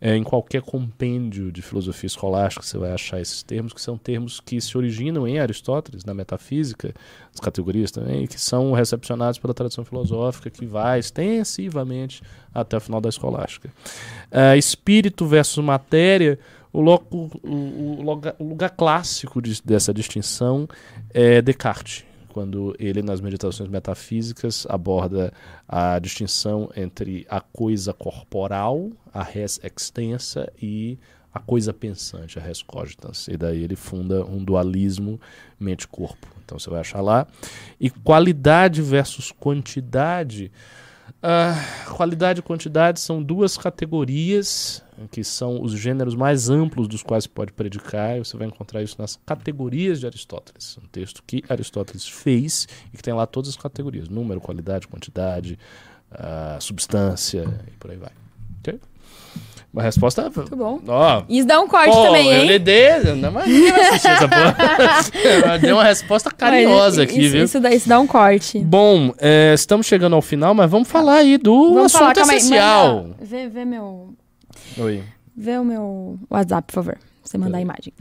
É, em qualquer compêndio de filosofia escolástica, você vai achar esses termos, que são termos que se originam em Aristóteles, na metafísica, as categorias também, que são recepcionados pela tradição filosófica, que vai extensivamente até o final da escolástica. É, espírito versus matéria, o, loco- o- o lugar clássico de- dessa distinção é Descartes quando ele, nas meditações metafísicas, aborda a distinção entre a coisa corporal, a res extensa, e a coisa pensante, a res cogitans. E daí ele funda um dualismo mente-corpo. Então você vai achar lá. E qualidade versus quantidade. Ah, qualidade e quantidade são duas categorias que são os gêneros mais amplos dos quais se pode predicar, e você vai encontrar isso nas categorias de Aristóteles. Um texto que Aristóteles fez e que tem lá todas as categorias: número, qualidade, quantidade, ah, substância e por aí vai. Ok? Uma resposta. Muito bom. Ó, Isso dá um corte pô, também, eu hein? lhe dei. Não, mas ninguém vai assistir essa porra. Eu dei uma resposta carinhosa aqui, isso, viu? Isso dá, isso dá um corte. Bom, é, estamos chegando ao final, mas vamos falar aí do Vamos assunto falar, aí. essencial. manda- Vê, vê meu, Oi. vê o meu WhatsApp, por favor. Você mandar a imagem.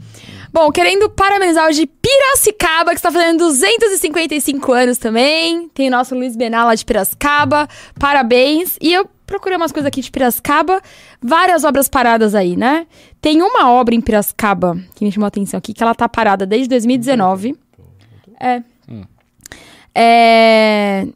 Bom, querendo parabenizar o de Piracicaba, que está fazendo 255 anos também. Tem o nosso Luiz Benal lá de Piracicaba. Parabéns. E eu procurei umas coisas aqui de Piracicaba. Várias obras paradas aí, né? Tem uma obra em Piracicaba que me chamou a atenção aqui, que ela tá parada desde 2019. É. É...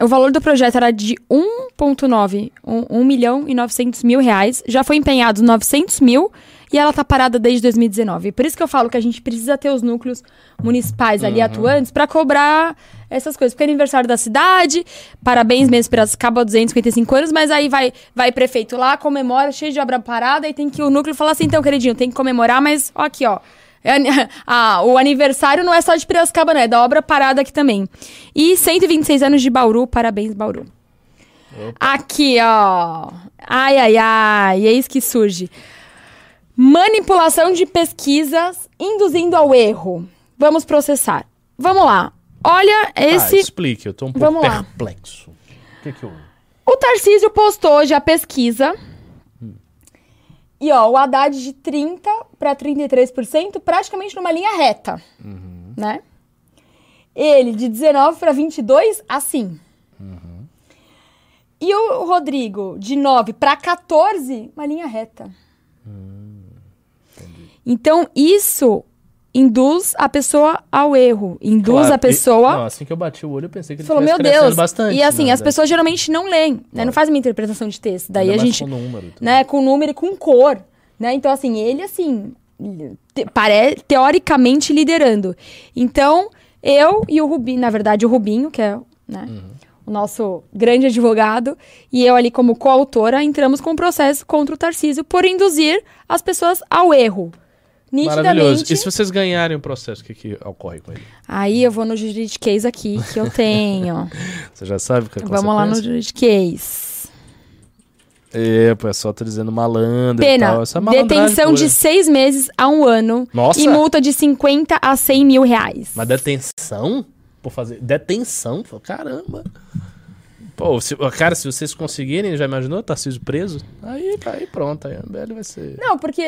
O valor do projeto era de 1,9, 1, 1 milhão e 900 mil reais. Já foi empenhado 900 mil e ela tá parada desde 2019. Por isso que eu falo que a gente precisa ter os núcleos municipais ali atuantes para cobrar essas coisas. Porque é aniversário da cidade, parabéns mesmo Piracicaba, 255 anos, mas aí vai, vai prefeito lá, comemora, cheio de obra parada, e tem que o núcleo falar assim, então, queridinho, tem que comemorar, mas ó aqui, ó. É, ah, o aniversário não é só de Piracicaba, não, é da obra parada aqui também. E 126 anos de Bauru, parabéns, Bauru. Aqui, ó. Ai, ai, ai, eis que surge. Manipulação de pesquisas induzindo ao erro. Vamos processar. Vamos lá. Olha Ah, esse. explique, eu tô um pouco Vamos lá. perplexo. O que que eu... O Tarcísio postou hoje a pesquisa. E ó, o Haddad de 30 para 33%, praticamente numa linha reta, né? Ele de 19 para 22, assim. E o Rodrigo de 9 para 14, uma linha reta. Então isso induz a pessoa ao erro, induz Claro, a pessoa e- não, assim que eu bati o olho, eu pensei que ele Falou, meu Deus. bastante. e assim, na as pessoas geralmente não leem, né? Não fazem uma interpretação de texto. Daí Ainda a gente, com número, tudo. né, com número e com cor, né? Então assim, ele assim, te, pare, teoricamente liderando. Então, eu e o Rubinho, na verdade, o Rubinho, que é, né, Uhum. o nosso grande advogado, e eu ali como coautora, entramos com um processo contra o Tarcísio por induzir as pessoas ao erro. Maravilhoso. Nitidamente. E se vocês ganharem o processo, o que, que ocorre com ele? Aí eu vou no juridiquês aqui que eu tenho. Você já sabe o que é Vamos lá no juridiquês. É, o pessoal tá dizendo malandro e Pena, tal. Essa é detenção pura. de seis meses a um ano Nossa! e multa de 50 a 100 mil reais. Mas detenção? Por fazer. Detenção? Caramba! Pô, se, cara, se vocês conseguirem, já imaginou Tarcísio preso? Aí, aí pronto, aí a MBL vai ser. Não, porque,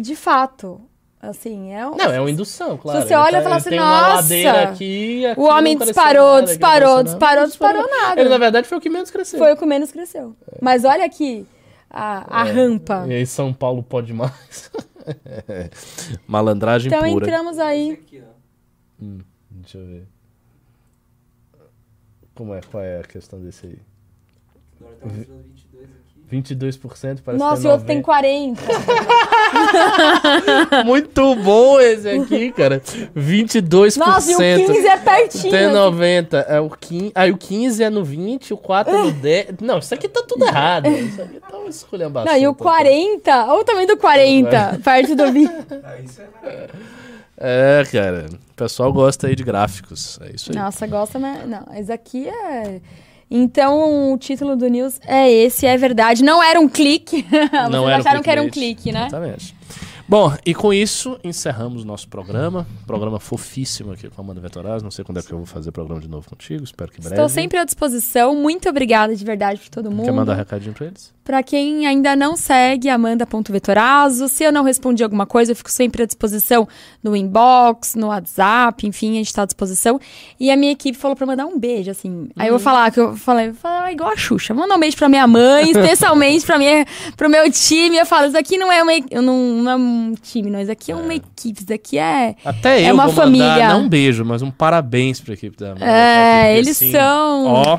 de fato, assim, é um... Não, é uma indução, claro. você olha e fala assim, "Nossa, aqui, aqui O homem cresceu disparou, disparou, disparou, disparou nada. Ele, na verdade, foi o que menos cresceu. Foi o que menos cresceu. Mas olha aqui a, a É. rampa. E aí São Paulo pode mais. Malandragem Então pura. entramos aí. Ó. Deixa eu ver. Como é? Qual é a questão desse aí? Agora tá mostrando 22 aqui. 22% parece Nossa, que e é outro tem 40. 90. Muito bom esse aqui, cara. 22%. Nossa, e o 15 é pertinho. Tem assim. 90. É o 15, aí o 15 é no 20, o 4 é no 10. Não, isso aqui tá tudo errado. Isso aqui tá uma esculhambação. Não, e o total. 40, olha o tamanho do 40, perto do 20. Ah, isso é maravilhoso. É, cara. O pessoal gosta aí de gráficos. É isso aí. Nossa, gosta, mas. Não, esse aqui é. Então, o título do news é esse, é verdade. Não era um clique. Vocês Não um acharam que era um clique, né? Exatamente. Bom, e com isso encerramos o nosso programa. Programa fofíssimo aqui com a Amanda Vetoraz. Não sei quando é que eu vou fazer programa de novo contigo. Espero que breve. Estou sempre à disposição. Muito obrigada de verdade por todo mundo. Quer mandar recadinho pra eles? Pra quem ainda não segue, Amanda.vetorazo. Se eu não respondi alguma coisa, eu fico sempre à disposição no inbox, no WhatsApp, enfim, a gente tá à disposição. E a minha equipe falou pra mandar um beijo, assim. Aí eu vou falar que eu falei, eu falei, ah, igual a Xuxa. Manda um beijo pra minha mãe, especialmente pra minha, pro meu time. Eu falo, isso aqui não é, uma, não, não é um time, não. Isso aqui é uma equipe, isso aqui é. Até É eu uma vou família. mandar, não um beijo, mas um parabéns pra equipe da Amanda. É, eles assim, são- Ó,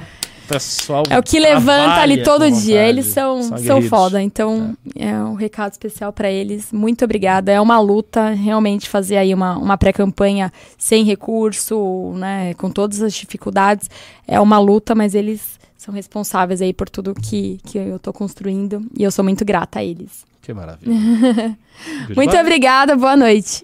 pessoal. É o que levanta ali todo dia. Eles são, são, aguerridos. foda. Então, é um recado especial pra eles. Muito obrigada. É uma luta realmente fazer aí uma, uma pré-campanha sem recurso, né? Com todas as dificuldades. É uma luta, mas eles são responsáveis aí por tudo que, que eu tô construindo. E eu sou muito grata a eles. Que maravilha. Muito obrigada, boa noite.